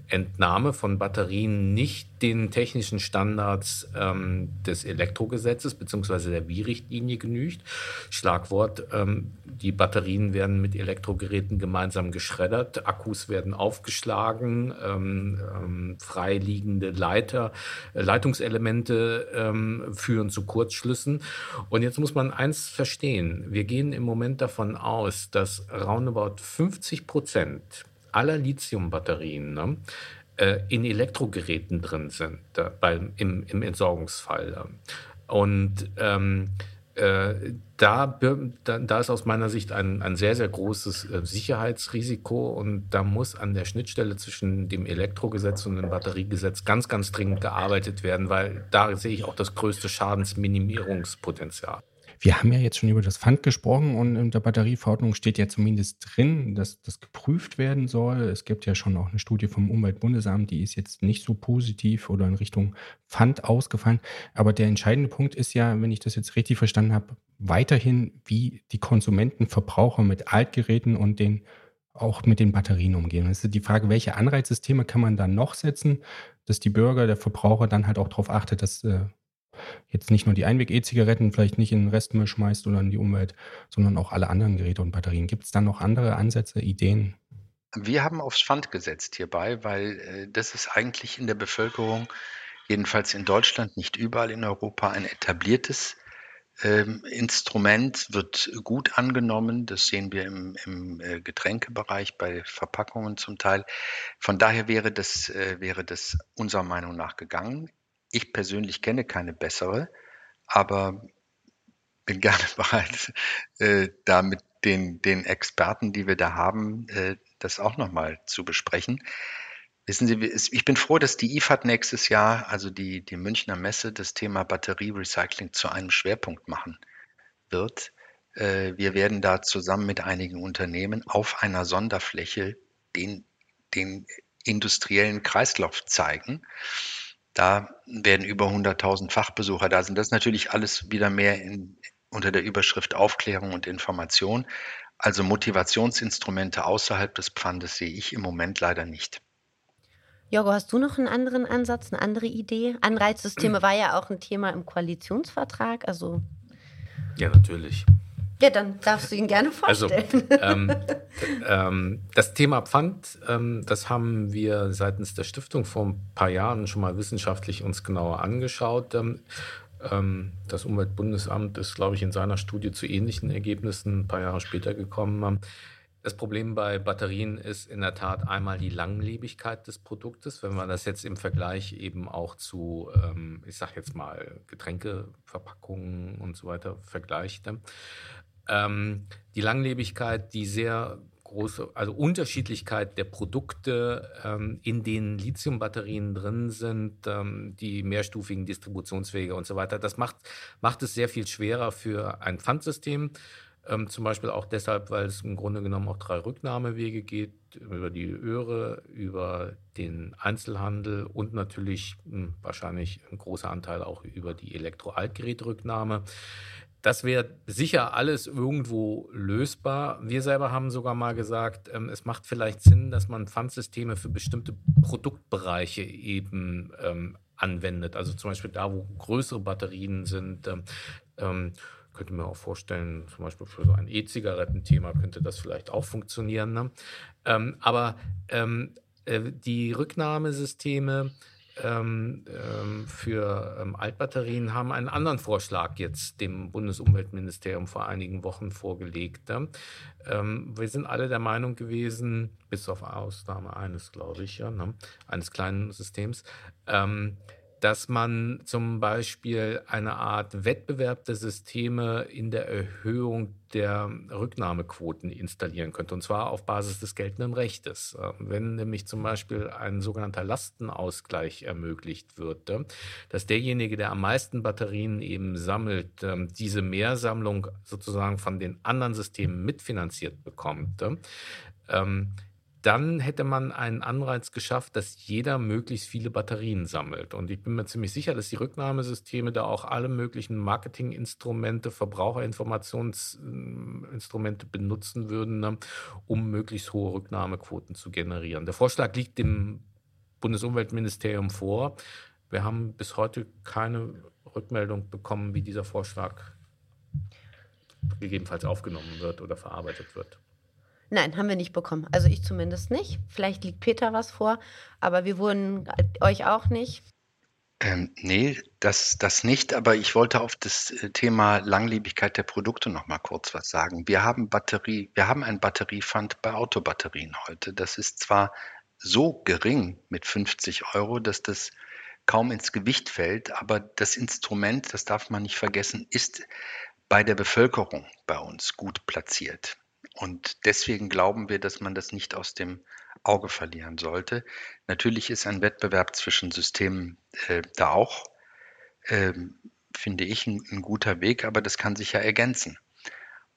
Entnahme von Batterien nicht den technischen Standards des Elektrogesetzes bzw. der BI-Richtlinie genügt. Schlagwort, die Batterien werden mit Elektrogeräten gemeinsam geschreddert, Akkus werden aufgeschlagen, frei freiliegende Leiter, Leitungselemente ähm, führen zu Kurzschlüssen. Und jetzt muss man eins verstehen. Wir gehen im Moment davon aus, dass roundabout 50 Prozent aller Lithiumbatterien ne, äh, in Elektrogeräten drin sind, äh, bei, im, im Entsorgungsfall. Und ähm, äh, da, da, ist aus meiner Sicht ein, ein sehr, sehr großes äh, Sicherheitsrisiko und da muss an der Schnittstelle zwischen dem Elektrogesetz und dem Batteriegesetz ganz, ganz dringend gearbeitet werden, weil da sehe ich auch das größte Schadensminimierungspotenzial. Wir haben ja jetzt schon über das Pfand gesprochen und in der Batterieverordnung steht ja zumindest drin, dass das geprüft werden soll. Es gibt ja schon auch eine Studie vom Umweltbundesamt, die ist jetzt nicht so positiv oder in Richtung Pfand ausgefallen. Aber der entscheidende Punkt ist ja, wenn ich das jetzt richtig verstanden habe, weiterhin, wie die Konsumenten, Verbraucher mit Altgeräten und den auch mit den Batterien umgehen. Das ist die Frage, welche Anreizsysteme kann man da noch setzen, dass die Bürger, der Verbraucher dann halt auch darauf achtet, dass äh, jetzt nicht nur die Einweg-E-Zigaretten vielleicht nicht in den Restmüll schmeißt oder in die Umwelt, sondern auch alle anderen Geräte und Batterien. Gibt es da noch andere Ansätze, Ideen? Wir haben aufs Pfand gesetzt hierbei, weil äh, das ist eigentlich in der Bevölkerung, jedenfalls in Deutschland, nicht überall in Europa, ein etabliertes ähm, Instrument, wird gut angenommen. Das sehen wir im, im äh, Getränkebereich bei Verpackungen zum Teil. Von daher wäre das, äh, wäre das unserer Meinung nach gegangen. Ich persönlich kenne keine bessere, aber bin *laughs* gerne bereit, äh, da mit den, den Experten, die wir da haben, äh, das auch nochmal zu besprechen. Wissen Sie, ich bin froh, dass die IFAD nächstes Jahr, also die, die Münchner Messe, das Thema Batterierecycling zu einem Schwerpunkt machen wird. Äh, wir werden da zusammen mit einigen Unternehmen auf einer Sonderfläche den, den industriellen Kreislauf zeigen. Da werden über 100.000 Fachbesucher da sind. Das ist natürlich alles wieder mehr in, unter der Überschrift Aufklärung und Information. Also Motivationsinstrumente außerhalb des Pfandes sehe ich im Moment leider nicht. Jorgo, hast du noch einen anderen Ansatz, eine andere Idee? Anreizsysteme war ja auch ein Thema im Koalitionsvertrag. Also ja, natürlich. Ja, dann darfst du ihn gerne also, vorstellen. Also, ähm, *laughs* ähm, das Thema Pfand, ähm, das haben wir seitens der Stiftung vor ein paar Jahren schon mal wissenschaftlich uns genauer angeschaut. Ähm, ähm, das Umweltbundesamt ist, glaube ich, in seiner Studie zu ähnlichen Ergebnissen ein paar Jahre später gekommen. Das Problem bei Batterien ist in der Tat einmal die Langlebigkeit des Produktes. Wenn man das jetzt im Vergleich eben auch zu, ähm, ich sage jetzt mal, Getränkeverpackungen und so weiter vergleicht. Ähm, die Langlebigkeit, die sehr große, also Unterschiedlichkeit der Produkte, ähm, in denen Lithiumbatterien drin sind, ähm, die mehrstufigen Distributionswege und so weiter, das macht, macht es sehr viel schwerer für ein Pfandsystem. Ähm, zum Beispiel auch deshalb, weil es im Grunde genommen auch drei Rücknahmewege geht, über die Öre, über den Einzelhandel und natürlich mh, hm, wahrscheinlich ein großer Anteil auch über die Elektroaltgerätrücknahme. Das wäre sicher alles irgendwo lösbar. Wir selber haben sogar mal gesagt, ähm, es macht vielleicht Sinn, dass man Pfandsysteme für bestimmte Produktbereiche eben ähm, anwendet. Also zum Beispiel da, wo größere Batterien sind. Ähm, ähm könnte mir auch vorstellen, zum Beispiel für so ein E-Zigarettenthema könnte das vielleicht auch funktionieren. Ne? Ähm, aber ähm, äh, die Rücknahmesysteme ähm, ähm für ähm, Altbatterien haben einen anderen Vorschlag jetzt dem Bundesumweltministerium vor einigen Wochen vorgelegt. Ne? Ähm, wir sind alle der Meinung gewesen, bis auf Ausnahme eines, glaube ich, ja, ne? eines kleinen Systems, dass man zum Beispiel eine Art Wettbewerb der Systeme in der Erhöhung der Rücknahmequoten installieren könnte, und zwar auf Basis des geltenden Rechtes. Ähm, wenn nämlich zum Beispiel ein sogenannter Lastenausgleich ermöglicht wird, äh, dass derjenige, der am meisten Batterien eben sammelt, ähm, diese Mehrsammlung sozusagen von den anderen Systemen mitfinanziert bekommt, äh, ähm, dann hätte man einen Anreiz geschafft, dass jeder möglichst viele Batterien sammelt. Und ich bin mir ziemlich sicher, dass die Rücknahmesysteme da auch alle möglichen Marketinginstrumente, Verbraucherinformationsinstrumente benutzen würden, ne, um möglichst hohe Rücknahmequoten zu generieren. Der Vorschlag liegt dem Bundesumweltministerium vor. Wir haben bis heute keine Rückmeldung bekommen, wie dieser Vorschlag gegebenenfalls aufgenommen wird oder verarbeitet wird. Nein, haben wir nicht bekommen. Also ich zumindest nicht. Vielleicht liegt Peter was vor, aber wir wurden euch auch nicht. Ähm, nee, das, das nicht, aber ich wollte auf das äh, Thema Langlebigkeit der Produkte noch mal kurz was sagen. Wir haben Batterie, wir haben ein Batteriefund bei Autobatterien heute. Das ist zwar so gering mit 50 Euro, dass das kaum ins Gewicht fällt, aber das Instrument, das darf man nicht vergessen, ist bei der Bevölkerung bei uns gut platziert. Und deswegen glauben wir, dass man das nicht aus dem Auge verlieren sollte. Natürlich ist ein Wettbewerb zwischen Systemen äh, da auch, äh, finde ich, ein, ein guter Weg, aber das kann sich ja ergänzen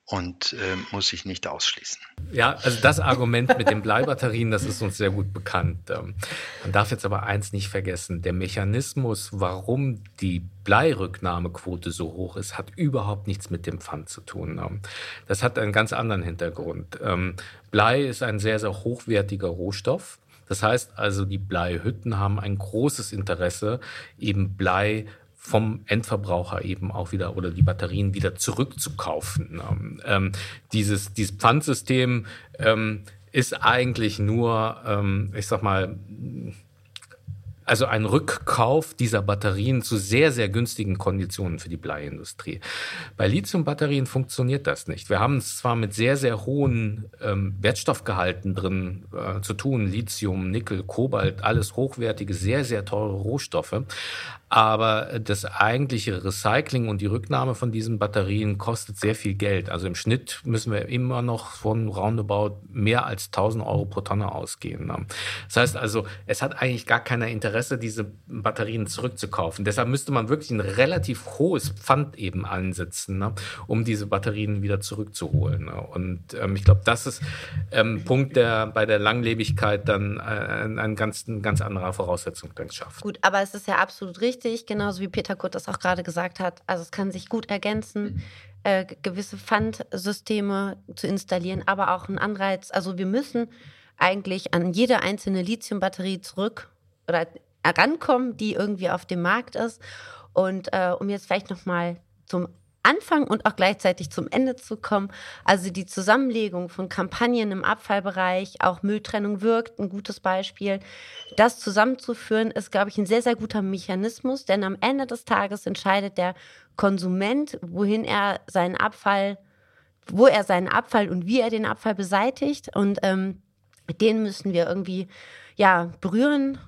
und äh, muss sich nicht ausschließen. Ja, also das Argument mit den Bleibatterien, das ist uns sehr gut bekannt. Ähm, man darf jetzt aber eins nicht vergessen, der Mechanismus, warum die Bleirücknahmequote so hoch ist, hat überhaupt nichts mit dem Pfand zu tun. Ähm, das hat einen ganz anderen Hintergrund. Ähm, Blei ist ein sehr, sehr hochwertiger Rohstoff. Das heißt also, die Bleihütten haben ein großes Interesse, eben Blei vom Endverbraucher eben auch wieder oder die Batterien wieder zurückzukaufen. Ähm, ähm, dieses, dieses Pfandsystem ähm, ist eigentlich nur, ähm, ich sag mal, also ein Rückkauf dieser Batterien zu sehr, sehr günstigen Konditionen für die Bleiindustrie. Bei Lithiumbatterien funktioniert das nicht. Wir haben es zwar mit sehr, sehr hohen ähm, Wertstoffgehalten drin äh, zu tun, Lithium, Nickel, Kobalt, alles hochwertige, sehr, sehr teure Rohstoffe. Aber das eigentliche Recycling und die Rücknahme von diesen Batterien kostet sehr viel Geld. Also im Schnitt müssen wir immer noch von roundabout mehr als 1000 Euro pro Tonne ausgehen. Ne? Das heißt also, es hat eigentlich gar keiner Interesse, diese Batterien zurückzukaufen. Deshalb müsste man wirklich ein relativ hohes Pfand eben ansetzen, ne? um diese Batterien wieder zurückzuholen. Ne? Und ähm, ich glaube, das ist ein ähm, Punkt, der bei der Langlebigkeit dann äh, eine ganz, eine ganz andere Voraussetzung schafft. Gut, aber es ist ja absolut richtig genauso wie Peter Kurt das auch gerade gesagt hat. Also es kann sich gut ergänzen, äh, gewisse Pfandsysteme zu installieren, aber auch ein Anreiz. Also wir müssen eigentlich an jede einzelne Lithiumbatterie zurück oder herankommen, die irgendwie auf dem Markt ist. Und äh, um jetzt vielleicht nochmal zum Anfang und auch gleichzeitig zum Ende zu kommen. Also die Zusammenlegung von Kampagnen im Abfallbereich, auch Mülltrennung wirkt, ein gutes Beispiel. Das zusammenzuführen ist, glaube ich, ein sehr, sehr guter Mechanismus, denn am Ende des Tages entscheidet der Konsument, wohin er seinen Abfall, wo er seinen Abfall und wie er den Abfall beseitigt. Und ähm, den müssen wir irgendwie ja berühren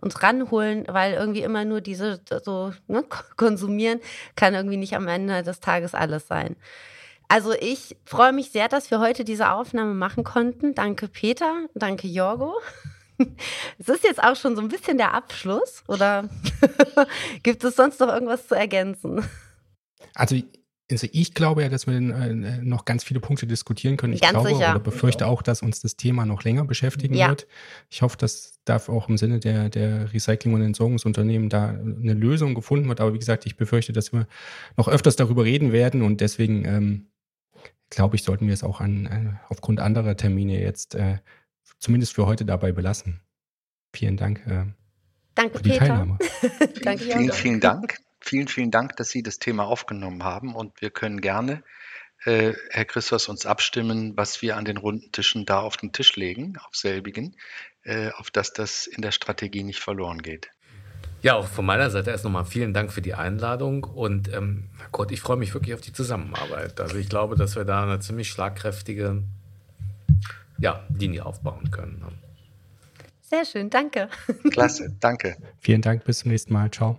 uns ranholen, weil irgendwie immer nur diese so ne, *laughs* konsumieren kann irgendwie nicht am Ende des Tages alles sein. Also ich freue mich sehr, dass wir heute diese Aufnahme machen konnten. Danke Peter, danke Jorgo. *laughs* Es ist jetzt auch schon so ein bisschen der Abschluss oder *laughs* gibt es sonst noch irgendwas zu ergänzen? Also also ich glaube ja, dass wir äh, noch ganz viele Punkte diskutieren können. Ich ganz glaube sicher. oder befürchte auch, dass uns das Thema noch länger beschäftigen Ja. wird. Ich hoffe, dass da auch im Sinne der, der Recycling- und Entsorgungsunternehmen da eine Lösung gefunden wird. Aber wie gesagt, ich befürchte, dass wir noch öfters darüber reden werden und deswegen ähm, glaube ich, sollten wir es auch an, äh, aufgrund anderer Termine jetzt äh, zumindest für heute dabei belassen. Vielen Dank äh, Danke für die Peter. Teilnahme. *laughs* danke Vielen, vielen Dank. Vielen, vielen Dank, dass Sie das Thema aufgenommen haben und wir können gerne, äh, Herr Christos, uns abstimmen, was wir an den runden Tischen da auf den Tisch legen, auf selbigen, äh, auf dass das in der Strategie nicht verloren geht. Ja, auch von meiner Seite erst nochmal vielen Dank für die Einladung und ähm, Gott, ich freue mich wirklich auf die Zusammenarbeit. Also ich glaube, dass wir da eine ziemlich schlagkräftige ja, Linie aufbauen können. ne? Sehr schön, danke. Klasse, danke. Vielen Dank, bis zum nächsten Mal. Ciao.